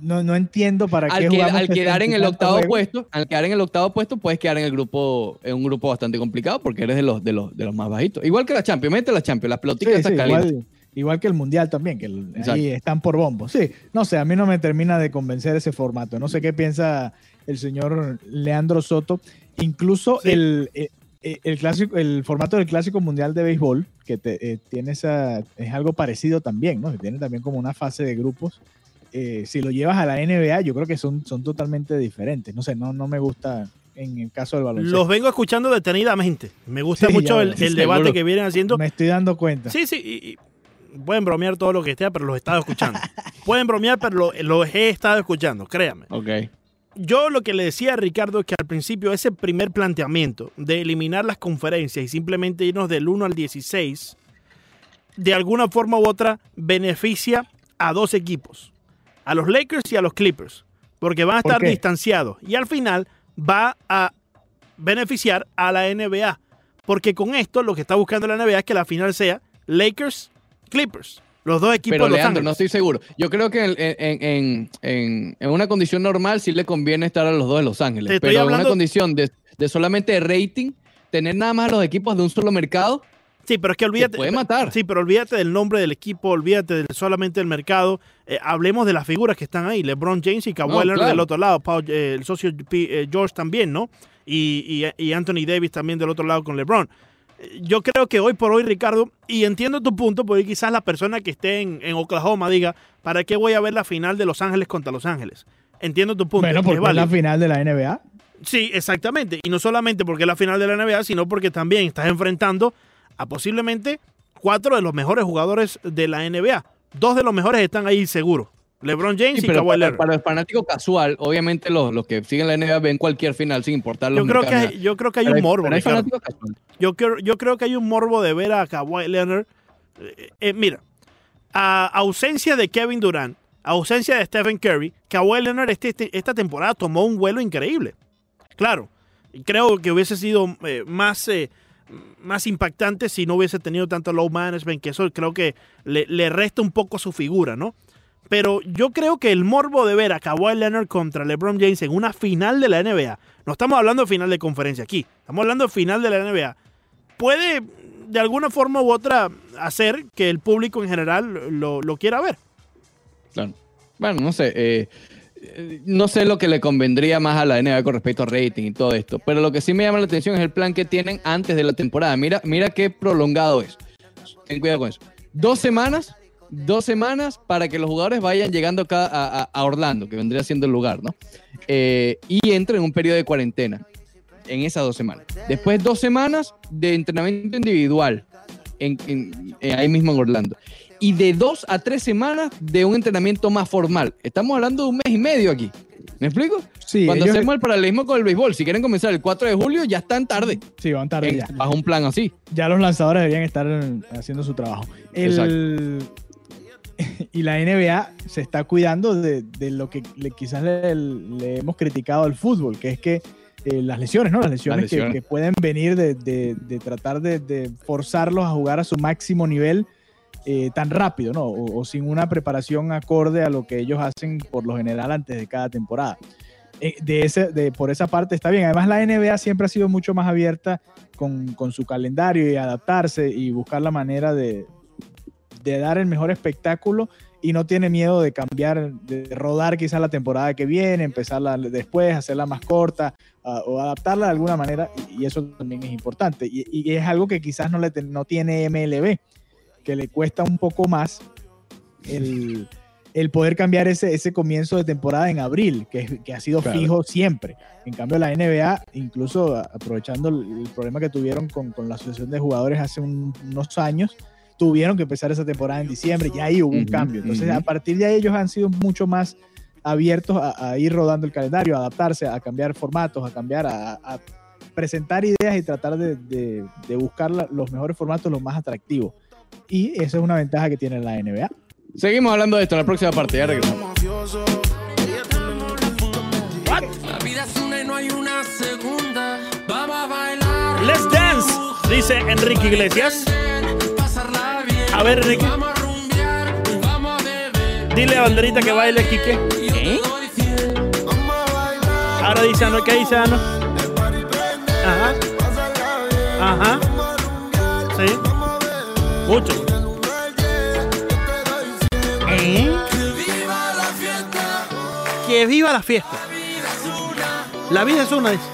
no, no entiendo para Al, qué que- al quedar en el 70 octavo juegos. puesto, al quedar en el octavo puesto, puedes quedar en el grupo, en un grupo bastante complicado porque eres de los, de los, de los más bajitos. Igual que la Champions, mete la Champions, las Sí, pelotitas sí, calientes. igual, igual que el Mundial también, que el- ahí están por bombo. Sí, no sé, a mí no me termina de convencer ese formato. No sé qué piensa el señor Leandro Soto. Incluso Sí. el, eh, el, clásico, el formato del Clásico Mundial de Béisbol, que te- eh, tiene esa, es algo parecido también, ¿no? Que tiene también como una fase de grupos. Eh, si lo llevas a la NBA, yo creo que son, son totalmente diferentes. No sé, no, no me gusta en el caso del baloncesto. Los vengo escuchando detenidamente. Me gusta Sí, mucho ya el, veo. el Sí, debate seguro. que vienen haciendo. Me estoy dando cuenta. Sí, sí. y- y pueden bromear todo lo que esté, pero los he estado escuchando. pueden bromear, pero lo- los he estado escuchando, créanme. Ok. Yo lo que le decía a Ricardo es que al principio ese primer planteamiento de eliminar las conferencias y simplemente irnos del 1 al 16, de alguna forma u otra beneficia a dos equipos, a los Lakers y a los Clippers, porque van a ¿Por estar distanciados y al final va a beneficiar a la NBA, porque con esto lo que está buscando la NBA es que la final sea Lakers, Clippers, los dos equipos Pero de Los Leandro, no estoy seguro. Yo creo que en, en- en- en- en una condición normal sí le conviene estar a los dos de Los Ángeles. Pero en hablando- una condición de, de solamente rating, tener nada más a los equipos de un solo mercado, Sí, pero es que olvídate. puede matar. Sí, pero olvídate del nombre del equipo, olvídate del- solamente del mercado. Eh, hablemos de las figuras que están ahí. LeBron James y Kawhi No, Leonard claro. del otro lado. Paul, eh, el socio P- eh, George también, ¿no? Y, y- y Anthony Davis también del otro lado con LeBron. Yo creo que hoy por hoy, Ricardo, y entiendo tu punto, porque quizás la persona que esté en, en Oklahoma diga, ¿para qué voy a ver la final de Los Ángeles contra Los Ángeles? Entiendo tu punto. Bueno, porque es la final de la NBA. Sí, exactamente. Y no solamente porque es la final de la NBA, sino porque también estás enfrentando a posiblemente cuatro de los mejores jugadores de la NBA. Dos de los mejores están ahí seguros. LeBron James Sí, y Kawhi para, Leonard. para el fanático casual, obviamente los, los que siguen la NBA ven cualquier final sin importar los Yo creo, que hay, yo creo que hay Pero un morbo. hay. Yo creo, yo creo que hay un morbo de ver a Kawhi Leonard. Eh, eh, mira, a ausencia de Kevin Durant, a ausencia de Stephen Curry, Kawhi Leonard este- este- esta temporada tomó un vuelo increíble. Claro, creo que hubiese sido eh, más, eh, más impactante si no hubiese tenido tanto low management, que eso creo que le, le resta un poco su figura, ¿no? Pero yo creo que el morbo de ver a Kawhi Leonard contra LeBron James en una final de la NBA, no estamos hablando de final de conferencia aquí, estamos hablando de final de la NBA, puede de alguna forma u otra hacer que el público en general lo, quiera ver. Claro. Bueno, no sé. eh, no sé lo que le convendría más a la NBA con respecto a rating y todo esto. Pero lo que sí me llama la atención es el plan que tienen antes de la temporada. Mira, mira qué prolongado es. Ten cuidado con eso. Dos semanas, dos semanas para que los jugadores vayan llegando acá a, a- a Orlando, que vendría siendo el lugar, ¿no? Eh, y entren en un periodo de cuarentena en esas dos semanas. Después dos semanas de entrenamiento individual en- en- eh, ahí mismo en Orlando. Y de dos a tres semanas de un entrenamiento más formal. Estamos hablando de un mes y medio aquí. ¿Me explico? Sí, Cuando ellos- hacemos el paralelismo con el béisbol, si quieren comenzar el 4 de julio, ya están tarde. sí, van tarde ya. bajo un plan así. Ya los lanzadores deberían estar haciendo su trabajo. El- y la NBA se está cuidando de, de lo que le- quizás le, le hemos criticado al fútbol, que es que eh, las lesiones, ¿no? Las lesiones, Las que- lesiones. Que, pueden venir de, de- de tratar de, de forzarlos a jugar a su máximo nivel eh, tan rápido, ¿no? O, o sin una preparación acorde a lo que ellos hacen por lo general antes de cada temporada. Eh, de ese, de, por esa parte está bien. Además, la NBA siempre ha sido mucho más abierta con, con su calendario y adaptarse y buscar la manera de, de dar el mejor espectáculo y no tiene miedo de cambiar, de rodar quizás la temporada que viene, empezarla después, hacerla más corta ah, o adaptarla de alguna manera y, y eso también es importante. Y, y es algo que quizás no, le ten- no tiene MLB, que le cuesta un poco más el, el poder cambiar ese, ese comienzo de temporada en abril, que, que ha sido Claro. fijo siempre. En cambio, la NBA, incluso aprovechando el, el problema que tuvieron con, con la Asociación de Jugadores hace un- unos años, tuvieron que empezar esa temporada en diciembre, ya ahí hubo un Ujú, cambio. Entonces, ujú. a partir de ahí ellos han sido mucho más abiertos a, a ir rodando el calendario, a adaptarse, a cambiar formatos, a cambiar, a, a presentar ideas y tratar de, de- de buscar la- los mejores formatos, los más atractivos. Y esa es una ventaja que tiene la NBA. Seguimos hablando de esto en la próxima parte. Ya regresamos. La vida es una y no hay una segunda. Vamos a bailar. Let's dance, dice Enrique Iglesias. A ver, Enrique, Vamos a rumbear. Vamos a beber. dile a Banderita que baile, te doy fiel. Ahora dice Ano, ¿qué dice Ano? Ajá. Ajá. Sí. Mucho. ¿Eh? Que viva la fiesta. La vida es una, dice.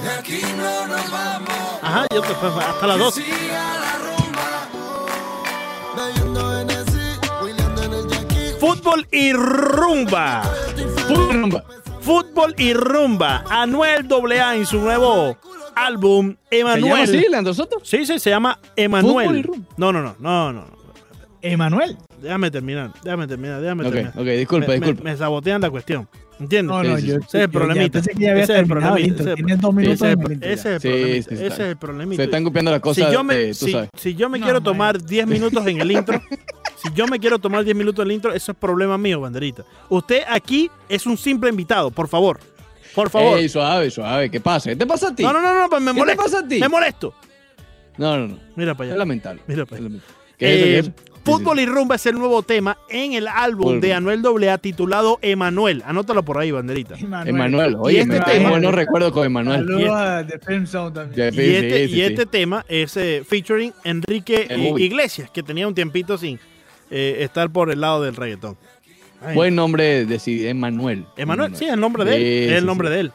Ajá, yo te- hasta las 12. Fútbol y rumba. Rumba. Fútbol y rumba. Anuel AA en su nuevo álbum ¿Se llama así, Emanuel. Leandro Soto? Sí, sí, se llama Fútbol y Emanuel. No, no, no, no, no. Emanuel. Déjame terminar, déjame terminar, déjame terminar. ok, disculpa, me, disculpa. me sabotean la cuestión. ¿Entiendes? No, no, Sí, yo. Ese es el problemita. Ese es el problemita, intro. ese es el- Tienes dos minutos Ese es el, problemita. sí, ese está. es el problemita. Se están copiando las cosas si yo me, de, tú si, sabes. si yo me No, quiero man. tomar 10 minutos en el intro, si yo me quiero tomar 10 minutos en el intro, eso es problema mío, banderita. Usted aquí es un simple invitado, por favor. Por favor. Ey, suave, suave. ¿Qué pasa? ¿Qué te pasa a ti? no, no, no, no, pues me ¿Qué te molesto. pasa a ti? Me molesto. No, no, no. Mira para Es allá. lamentable. Mira para Es allá. lamentable. ¿Qué es Eh, es? Fútbol y rumba es el nuevo tema en el álbum de Anuel AA titulado Emanuel. Anótalo por ahí, banderita. Emanuel. Oye, este me tema- tengo buenos recuerdos con Emanuel. Y este, y este tema es eh, featuring Enrique. Iglesias, que tenía un tiempito sin eh, estar por el lado del reggaetón. Ay, Buen nombre de sí, Emanuel. Emanuel, sí, el nombre de él. Sí, es el nombre sí. de él.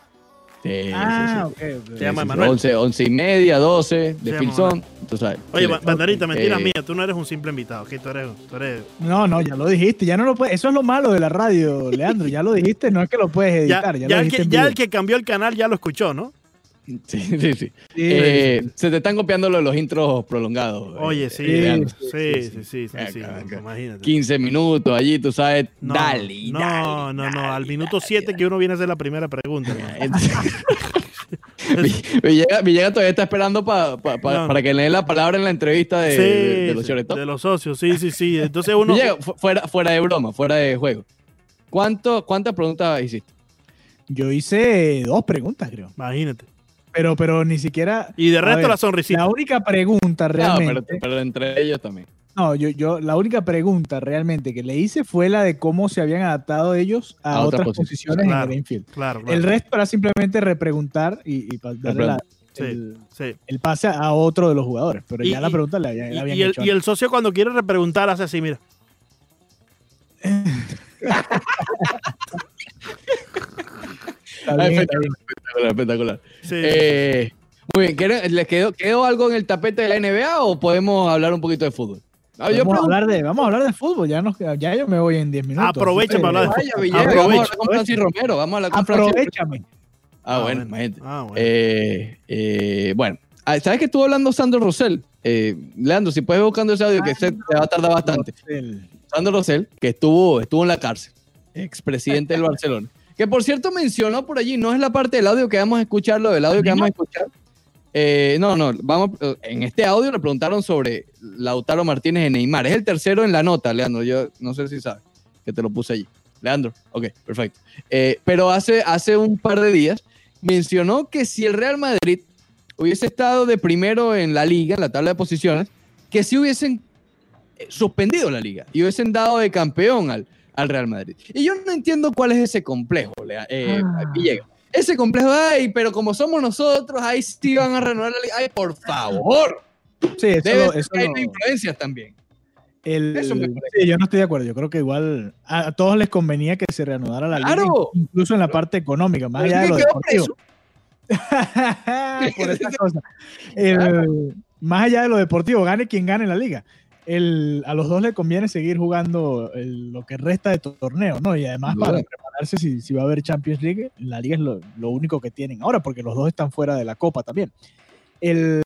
Sí, Ah, sí. ok, ok. Se llama Emanuel. 11, 11 y media, 12 de Filson. Tú sabes. Oye, Sí, Ba- Banderita, mentiras Eh, mías, tú no eres un simple invitado. ok, tú, eres, tú eres- No, no, ya lo dijiste, ya no lo puedes. Eso es lo malo de la radio, Leandro. Ya lo dijiste, no es que lo puedes editar. Ya, ya lo el dijiste que, en ya vivo. el que cambió el canal ya lo escuchó, ¿no? Sí, sí, sí. Sí, Eh, se te están copiando los, los intros prolongados. Oye, eh, sí, sí, sí, sí, sí, sí, sí, sí, sí, Acá, acá. imagínate. 15 minutos allí, tú sabes. No, dale, no, dale, no, no, al minuto dale, 7 que uno viene a hacer la primera pregunta. Villegas, Villegas todavía está esperando pa- pa- pa- No. para que le dé la palabra en la entrevista de, Sí, de- de los de socios, sí, sí, sí. Entonces uno... Villegas, fu- fuera, fuera de broma, fuera de juego. ¿Cuánto, ¿Cuántas preguntas hiciste? Yo hice dos preguntas, creo. Imagínate. Pero, pero ni siquiera. Y de resto ver, la sonrisita. La única pregunta No, realmente. pero, pero entre ellos también. No, yo, yo, la única pregunta realmente que le hice fue la de cómo se habían adaptado ellos a, A otras otras posiciones. posiciones Claro. en el infield. Claro, claro. El resto era simplemente repreguntar y, darle la, Sí, el, sí. el pase a otro de los jugadores. Pero Y- ya la pregunta la, ya Y, la habían y el, hecho. y el socio cuando quiere repreguntar hace así, mira. Bien. Espectacular, espectacular. Sí. Eh, muy bien, ¿quieren- ¿les quedó, quedó algo en el tapete de la NBA o podemos hablar un poquito de fútbol? Ah, yo Vamos, a hablar de, vamos a hablar de fútbol. Ya, nos, ya yo me voy en 10 minutos. Aprovecha para hablar de Vaya, Villegas, Aprovecha, vamos a hablar con. Francis Romero, vamos a hablar con Francis Aprovechame. Ah, bueno, imagínate. Ah, bueno. Eh, eh, bueno, Ah, ¿sabes que estuvo hablando Sandro Rosell? Eh, Leandro, si puedes ir buscando ese audio, que se te va a tardar bastante. Sandro Rosell, que estuvo, estuvo en la cárcel, expresidente del Barcelona. Que por cierto mencionó por allí, no es la parte del audio que vamos a escuchar, lo del audio que vamos a escuchar. Eh, no, no, vamos, eh, en este audio le preguntaron sobre Lautaro Martínez de Neymar. Es el tercero en la nota, Leandro. Yo no sé si sabes, que te lo puse allí. Leandro, ok, perfecto. Eh, pero hace, hace un par de días mencionó que si el Real Madrid hubiese estado de primero en la liga, en la tabla de posiciones, que si hubiesen eh, suspendido la liga y hubiesen dado de campeón al, al Real Madrid. Y yo no entiendo cuál es ese complejo, Lea- eh, Ah. Villegas. Ese complejo, ay, pero como somos nosotros, ahí sí van a renovar la liga. Ay, por favor. Sí, eso, Debe ser eso que hay influencias también. el- eso me parece. sí, yo no estoy de acuerdo. Yo creo que igual a, a todos les convenía que se reanudara la liga, Claro. incluso en la parte económica, más allá de lo deportivo. preso. por esa cosa. El- más allá de lo deportivo, gane quien gane la liga. El, a los dos le conviene seguir jugando el- lo que resta de to- torneo, ¿no? Y además Sin para prepararse si, si va a haber Champions League, la liga es lo, lo único que tienen ahora, porque los dos están fuera de la Copa también. El,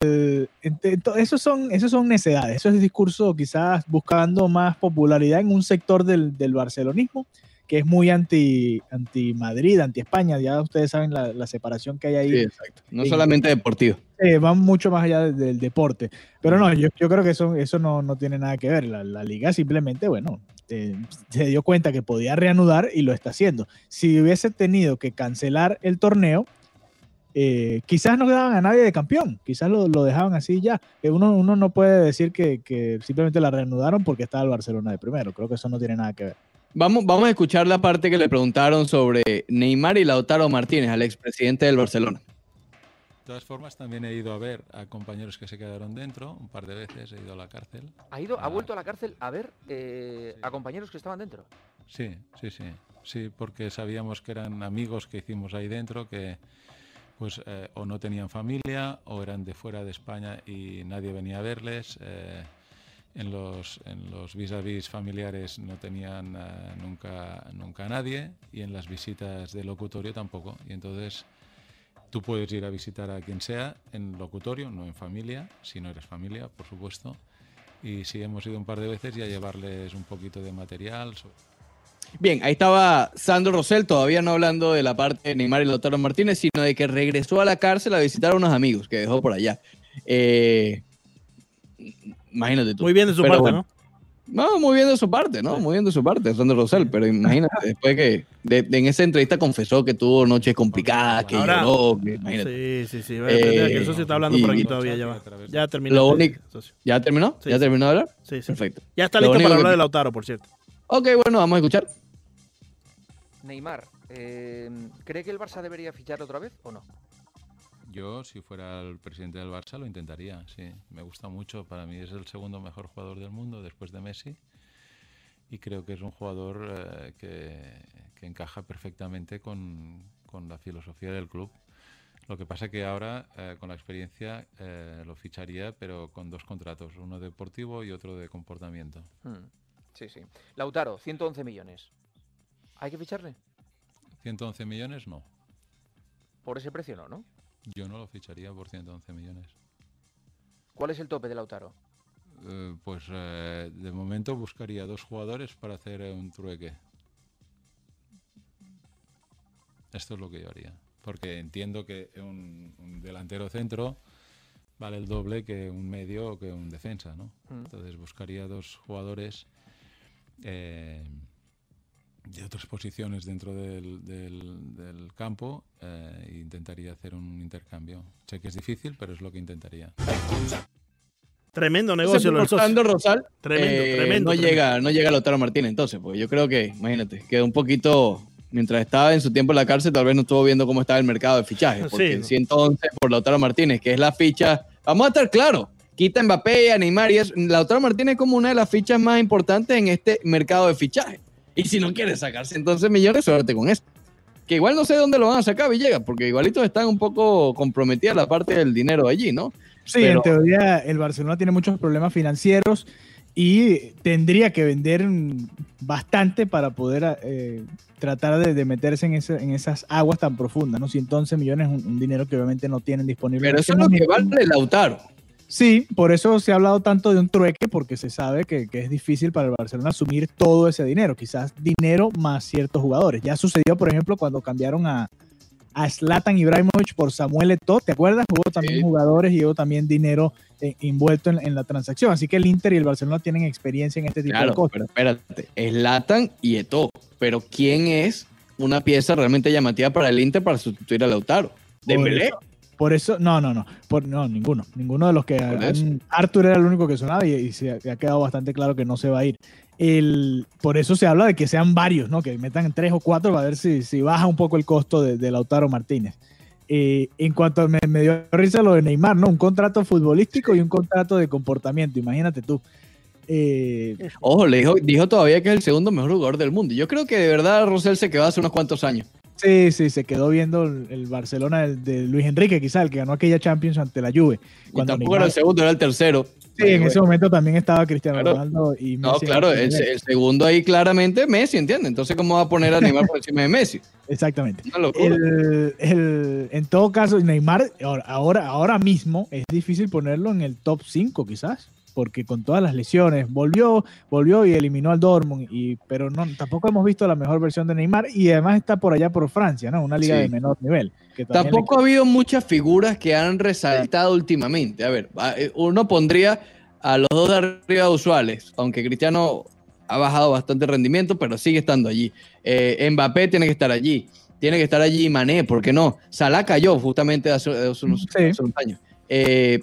esos, son, esos son necedades, eso es discurso quizás buscando más popularidad en un sector del, del barcelonismo que es muy anti, anti Madrid, anti España, ya ustedes saben la, la separación que hay ahí Sí, exacto. No solamente deportivo. eh, van mucho más allá de- del deporte. Pero no, yo, yo creo que eso, eso no, no tiene nada que ver. La, la liga simplemente, bueno, eh, se dio cuenta que podía reanudar y lo está haciendo. Si hubiese tenido que cancelar el torneo, eh, quizás no quedaban a nadie de campeón, quizás lo, lo dejaban así ya. Eh, uno, uno no puede decir que, que simplemente la reanudaron porque estaba el Barcelona de primero. Creo que eso no tiene nada que ver. Vamos, vamos a escuchar la parte que le preguntaron sobre Neymar y Lautaro Martínez, al expresidente del Barcelona. De todas formas, también he ido a ver a compañeros que se quedaron dentro, un par de veces he ido a la cárcel. Ha, ido, ha Ah. vuelto a la cárcel a ver eh, a compañeros que estaban dentro. Sí, sí, sí. Sí, porque sabíamos que eran amigos que hicimos ahí dentro que pues eh, o no tenían familia o eran de fuera de España y nadie venía a verles. eh, en los, en los vis a vis familiares no tenían eh, nunca, nunca a nadie y en las visitas de locutorio tampoco. Y entonces tú puedes ir a visitar a quien sea en locutorio, no en familia, si no eres familia, por supuesto. Y sí, hemos ido un par de veces y a llevarles un poquito de material. Bien, ahí estaba Sandro Rosell, todavía no hablando de la parte de Neymar y Lautaro Martínez, sino de que regresó a la cárcel a visitar a unos amigos que dejó por allá. Eh, imagínate tú. Muy bien de su Pero parte. ¿no? No, muy bien de su parte, ¿no? Muy bien de su parte, Sandro Rosell, pero imagínate, después que de- de- en esa entrevista confesó que tuvo noches complicadas, que Ahora- lloró, que- imagínate. Sí, sí, sí. Vaya, que Eh, el socio está hablando y- por aquí todavía. Ya, va. ya terminó. Lo único- socio. ¿Ya terminó? Sí, ¿Ya sí. terminó de hablar? Sí, sí. Perfecto. Ya está listo único para que- hablar de Lautaro, por cierto. Ok, bueno, vamos a escuchar. Neymar, eh, ¿cree que el Barça debería fichar otra vez o no? Yo, si fuera el presidente del Barça, lo intentaría, sí. Me gusta mucho. Para mí es el segundo mejor jugador del mundo después de Messi. Y creo que es un jugador eh, que, que encaja perfectamente con, con la filosofía del club. Lo que pasa que ahora, eh, con la experiencia, eh, lo ficharía, pero con dos contratos, uno deportivo y otro de comportamiento. Hmm, Sí, sí. Lautaro, 111 millones. ¿Hay que ficharle? 111 millones, no. Por ese precio no, ¿no? Yo no lo ficharía por 111 millones. ¿Cuál es el tope de Lautaro? Eh, pues eh, de momento buscaría dos jugadores para hacer eh, un trueque. Esto es lo que yo haría. Porque entiendo que un, un delantero centro vale el doble que un medio o que un defensa, ¿no? Mm. Entonces buscaría dos jugadores eh, de otras posiciones dentro del, del- del campo eh, e intentaría hacer un intercambio. Sé que es difícil, pero es lo que intentaría. Tremendo negocio lo. Sandro Rosal Tremendo, eh, tremendo. no tremendo. llega no llega Lautaro Martínez entonces pues yo creo que imagínate queda un poquito mientras estaba en su tiempo en la cárcel, tal vez no estuvo viendo cómo estaba el mercado de fichajes. Porque Sí. si entonces por Lautaro Martínez, que es la ficha, vamos a estar claros, quita Mbappé Neymar y es, Lautaro Martínez es como una de las fichas más importantes en este mercado de fichajes. Y si no quiere sacarse entonces millones, suerte con eso. Que igual no sé dónde lo van a sacar Villegas, porque igualitos están un poco comprometidas la parte del dinero allí, ¿no? Sí, Pero- en teoría el Barcelona tiene muchos problemas financieros y tendría que vender bastante para poder eh, tratar de, de meterse en, ese- en esas aguas tan profundas, ¿no? 111 millones es un, un dinero que obviamente no tienen disponible. Pero en eso este es lo que vale Lautaro. Sí, por eso se ha hablado tanto de un trueque, porque se sabe que, que es difícil para el Barcelona asumir todo ese dinero, quizás dinero más ciertos jugadores. Ya sucedió, por ejemplo, cuando cambiaron a, a Zlatan Ibrahimovic por Samuel Eto'o, ¿te acuerdas? Hubo también Sí. jugadores y hubo también dinero eh, envuelto en, en la transacción. Así que el Inter y el Barcelona tienen experiencia en este tipo de Claro, cosas. pero espérate, es Latan y Eto. Pero ¿quién es una pieza realmente llamativa para el Inter para sustituir a Lautaro? Dembélé. eso- Por eso, no, no, no, por, no, ninguno, ninguno de los que han-. Arthur era el único que sonaba y, y se ha, ha quedado bastante claro que no se va a ir. El, por eso se habla de que sean varios, ¿no? Que metan tres o cuatro para ver si, si baja un poco el costo de, de Lautaro Martínez. Eh, en cuanto a, me, me dio risa lo de Neymar, ¿no? Un contrato futbolístico y un contrato de comportamiento, imagínate tú. Eh, Ojo, le dijo, dijo todavía que es el segundo mejor jugador del mundo. Yo creo que de verdad Rosell se quedó hace unos cuantos años. Sí, sí, se quedó viendo el, el Barcelona de, Luis Enrique, quizá, el que ganó aquella Champions ante la Juve. Y Cuando tampoco Neymar- era el segundo, era el tercero. Sí, en ese momento también estaba Cristiano Claro. Ronaldo y Messi. No, claro, el, segundo ahí claramente Messi, ¿entiendes? Entonces, ¿cómo va a poner a Neymar por encima de Messi? Exactamente. Una locura. El, el- en todo caso, Neymar ahora, ahora, ahora mismo es difícil ponerlo en el top 5 quizás, porque con todas las lesiones volvió, volvió y eliminó al Dortmund, y, pero no, tampoco hemos visto la mejor versión de Neymar y además está por allá por Francia, ¿no? Una liga Sí. de menor nivel. que también le- Tampoco ha habido muchas figuras que han resaltado últimamente. A ver, eh, uno pondría a los dos de arriba usuales, aunque Cristiano ha bajado bastante rendimiento, pero sigue estando allí. Eh, Mbappé tiene que estar allí. Tiene que estar allí Mané, ¿por qué no? Salah cayó justamente hace, hace unos, Sí. hace unos años. Eh,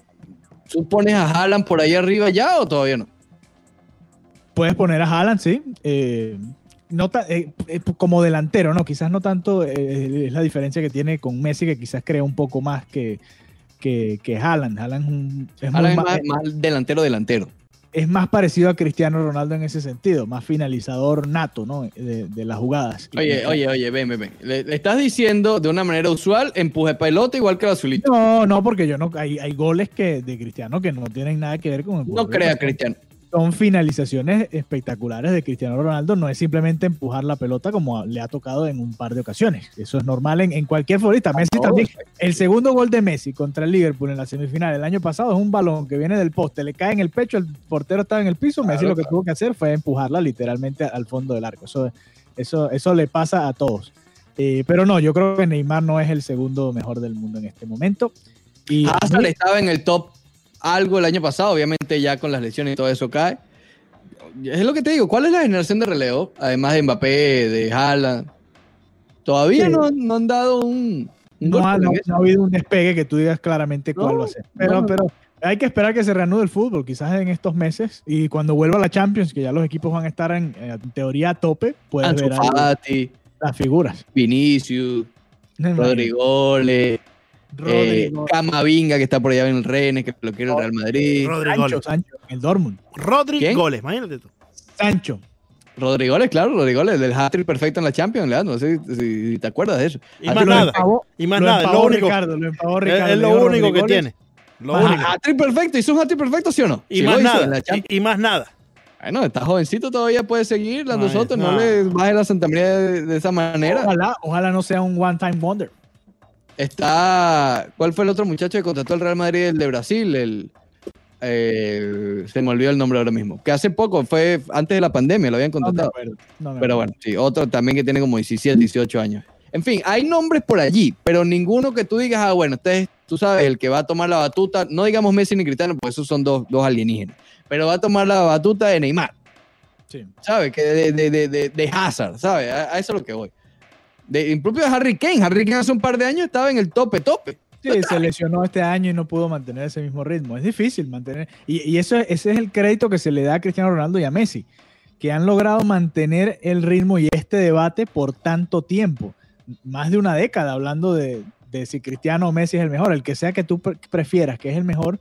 ¿Tú pones a Haaland por ahí arriba ya o todavía no? Puedes poner a Haaland, sí. eh, no eh, eh, como delantero, ¿no? Quizás no tanto eh, es la diferencia que tiene con Messi, que quizás crea un poco más que, que, que Haaland. Haaland es, un- es muy Haaland es ma- más, más delantero delantero. Es más parecido a Cristiano Ronaldo en ese sentido, más finalizador nato, ¿no? De, de las jugadas. Oye, oye, oye, ven, ven, ven. Le, le estás diciendo de una manera usual, empuje pelota igual que el azulito. No, no, porque yo no, hay, hay goles que de Cristiano que no tienen nada que ver con el No gol. crea, Son- Cristiano. Son finalizaciones espectaculares de Cristiano Ronaldo. No es simplemente empujar la pelota como le ha tocado en un par de ocasiones. Eso es normal en, en cualquier futbolista. Messi no. también. El segundo gol de Messi contra el Liverpool en la semifinal el año pasado es un balón que viene del poste, le cae en el pecho, el portero estaba en el piso. Messi Claro, lo que tuvo que hacer fue empujarla literalmente al fondo del arco. Eso, eso, eso le pasa a todos. Eh, pero no, yo creo que Neymar no es el segundo mejor del mundo en este momento. Y Hazard mí- estaba en el top algo el año pasado, obviamente ya con las lesiones y todo eso cae. Es lo que te digo, ¿cuál es la generación de relevo? Además de Mbappé, de Haaland. Todavía Sí. no, no han dado un, un no, ha, no- ha habido un despegue que tú digas claramente cuál va a ser. Pero, pero hay que esperar que se reanude el fútbol, quizás en estos meses. Y cuando vuelva la Champions, que ya los equipos van a estar en, eh, en teoría a tope, puedes Ansu ver las figuras. Vinicius, Eh, Rodrigo, Camavinga, que está por allá en el Rennes, que lo quiere el Real Madrid. Rodri Sancho, goles. Sancho, el Dortmund. Rodri ¿Quién? goles, imagínate tú. Sancho. Rodrigoles, claro, Rodrigoles, del hat-trick perfecto en la Champions, Leandro, no sé si, si te acuerdas de eso. Y más Lo nada. empavó- Y más lo nada, es lo empavó único. Ricardo, lo empavó Ricardo, es lo único que tiene. Lo Ajá, único. Hat-trick perfecto, hizo un hat-trick perfecto, ¿sí o no? Y más nada. Y, y más nada. Bueno, está jovencito todavía, puede seguir dando Ay, sotos, no no. le baje la Santa María de, de esa manera. Ojalá, ojalá no sea un one-time wonder. Está, ¿cuál fue el otro muchacho que contrató el Real Madrid, el de Brasil? El, eh, se me olvidó el nombre ahora mismo. Que hace poco, fue antes de la pandemia, lo habían contratado. no Pero bueno, sí, otro también que tiene como 17, 18 años. En fin, hay nombres por allí, pero ninguno que tú digas, ah, bueno, este es, tú sabes, el que va a tomar la batuta, no digamos Messi ni Cristiano, porque esos son dos, dos alienígenas, pero va a tomar la batuta de Neymar, Sí. ¿sabes? Que de, de, de, de, de Hazard, ¿sabes? A, a eso es lo que voy. De, propio Harry Kane, Harry Kane hace un par de años estaba en el tope, tope. Sí, se lesionó este año y no pudo mantener ese mismo ritmo. Es difícil mantener. Y, y eso, ese es el crédito que se le da a Cristiano Ronaldo y a Messi. que han logrado mantener el ritmo y este debate por tanto tiempo. Más de una década hablando de, de si Cristiano o Messi es el mejor. El que sea que tú pre- prefieras que es el mejor,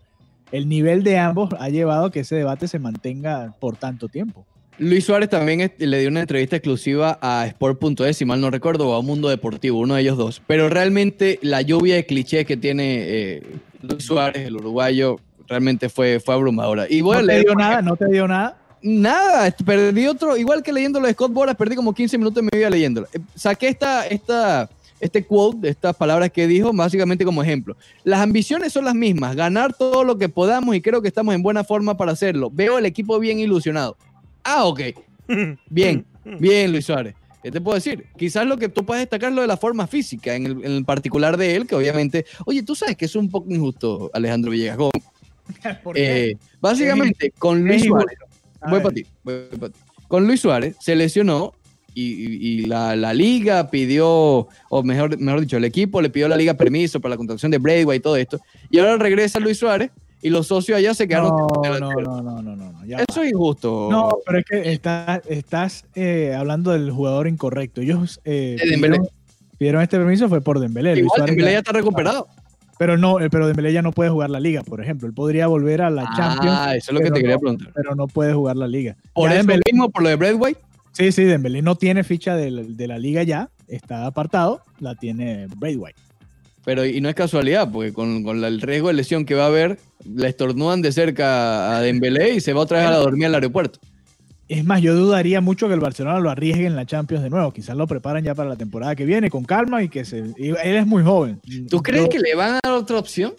el nivel de ambos ha llevado a que ese debate se mantenga por tanto tiempo. Luis Suárez también le dio una entrevista exclusiva a Sport.es, si mal no recuerdo, o a Mundo Deportivo, uno de ellos dos. Pero realmente la lluvia de clichés que tiene eh, Luis Suárez, el uruguayo, realmente fue, fue abrumadora. Y no te dio nada, no te dio nada. Nada, perdí otro, igual que leyendo lo de Scott Boras, perdí como 15 minutos de mi vida leyéndolo. Eh, Saqué esta, esta, este quote, estas palabras que dijo, básicamente como ejemplo. Las ambiciones son las mismas, ganar todo lo que podamos y creo que estamos en buena forma para hacerlo. Veo el equipo bien ilusionado. Ah, ok. Bien, bien, Luis Suárez. ¿Qué te puedo decir? Quizás lo que tú puedes destacar es lo de la forma física, en el, en el particular de él, que obviamente, oye, tú sabes que es un poco injusto, Alejandro Villegas Gómez. Eh, básicamente, con Luis. Suárez, voy para ti, voy pa' ti. Con Luis Suárez se lesionó y, la, la liga pidió, o mejor, mejor dicho, el equipo le pidió a la liga permiso para la contratación de Braithwaite y todo esto. Y ahora regresa Luis Suárez y los socios allá se quedaron. No, no, no, no, no, no, no, ya Eso es injusto. No, pero es que está- estás eh, hablando del jugador incorrecto. Ellos eh, De pidieron, pidieron este permiso fue por Dembélé. Igual, Dembélé ya- está recuperado. Pero no, eh, pero Dembélé ya no puede jugar la liga, por ejemplo. Él podría volver a la Champions, Ah, eso es lo que te quería no- preguntar. pero no puede jugar la liga. Por Ya eso Dembélé- mismo, por lo de Braithwaite. sí, sí, Dembélé no tiene ficha de la, de la liga ya, está apartado, la tiene Braithwaite. Pero y no es casualidad, porque con, con la- el riesgo de lesión que va a haber, le estornudan de cerca a Dembélé y se va otra vez a la dormir al aeropuerto. Es más, yo dudaría mucho que el Barcelona lo arriesgue en la Champions de nuevo. Quizás lo preparan ya para la temporada que viene con calma y que se. y él es muy joven. ¿Tú crees Yo- que le van a dar otra opción?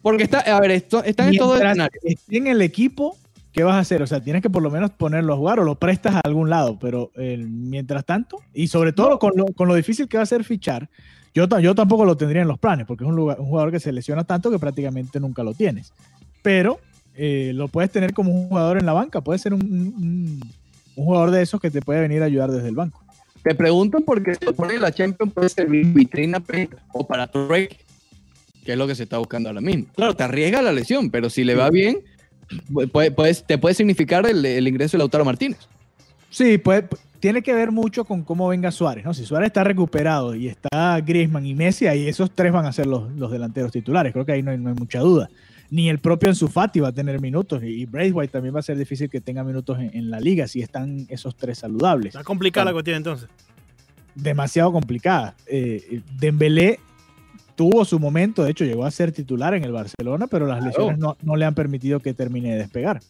Porque está, a ver, esto, están en todo mientras escenario. en el equipo, ¿qué vas a hacer? O sea, tienes que por lo menos ponerlo a jugar o lo prestas a algún lado, pero eh, mientras tanto, y sobre todo con, lo, con lo difícil que va a ser fichar, yo, yo tampoco lo tendría en los planes, porque es un, lugar- un jugador que se lesiona tanto que prácticamente nunca lo tienes. Pero eh, lo puedes tener como un jugador en la banca, puede ser un, un- jugador de esos que te puede venir a ayudar desde el banco. Te preguntan porque se supone la Champions puede servir vitrina o para Drake, que es lo que se está buscando ahora mismo. Claro, te arriesga la lesión, pero si le va bien, puede, te puede significar el, el ingreso de Lautaro Martínez. Sí, pues tiene que ver mucho con cómo venga Suárez, ¿no? Si Suárez está recuperado y está Griezmann y Messi, ahí esos tres van a ser los, los delanteros titulares. Creo que ahí no hay, no hay mucha duda. Ni el propio Ansu Fati va a tener minutos y, y Braithwaite también va a ser difícil que tenga minutos en, en la liga si están esos tres saludables. Está complicada la cuestión entonces. Demasiado complicada. Eh, Dembélé tuvo su momento, de hecho llegó a ser titular en el Barcelona, pero las Claro. lesiones no, no le han permitido que termine de despegar.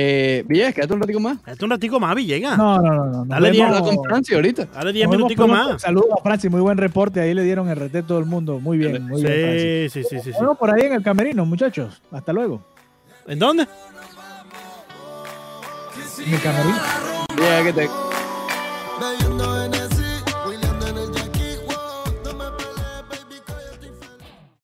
Eh, Villegas, quédate un ratico más. Este un ratico más, Villegas. No, no, no. no. Dale, vemos- Diego, Habla con Francia ahorita. Dale 10 Nos vemos minuticos más. Saludos a Francis, muy buen reporte. Ahí le dieron el RT todo el mundo. Muy bien, muy bien, Francis. Sí, sí, sí, sí, sí. Por ahí en el camerino, muchachos. Hasta luego. ¿En dónde? En el camerino. Villegas, que te...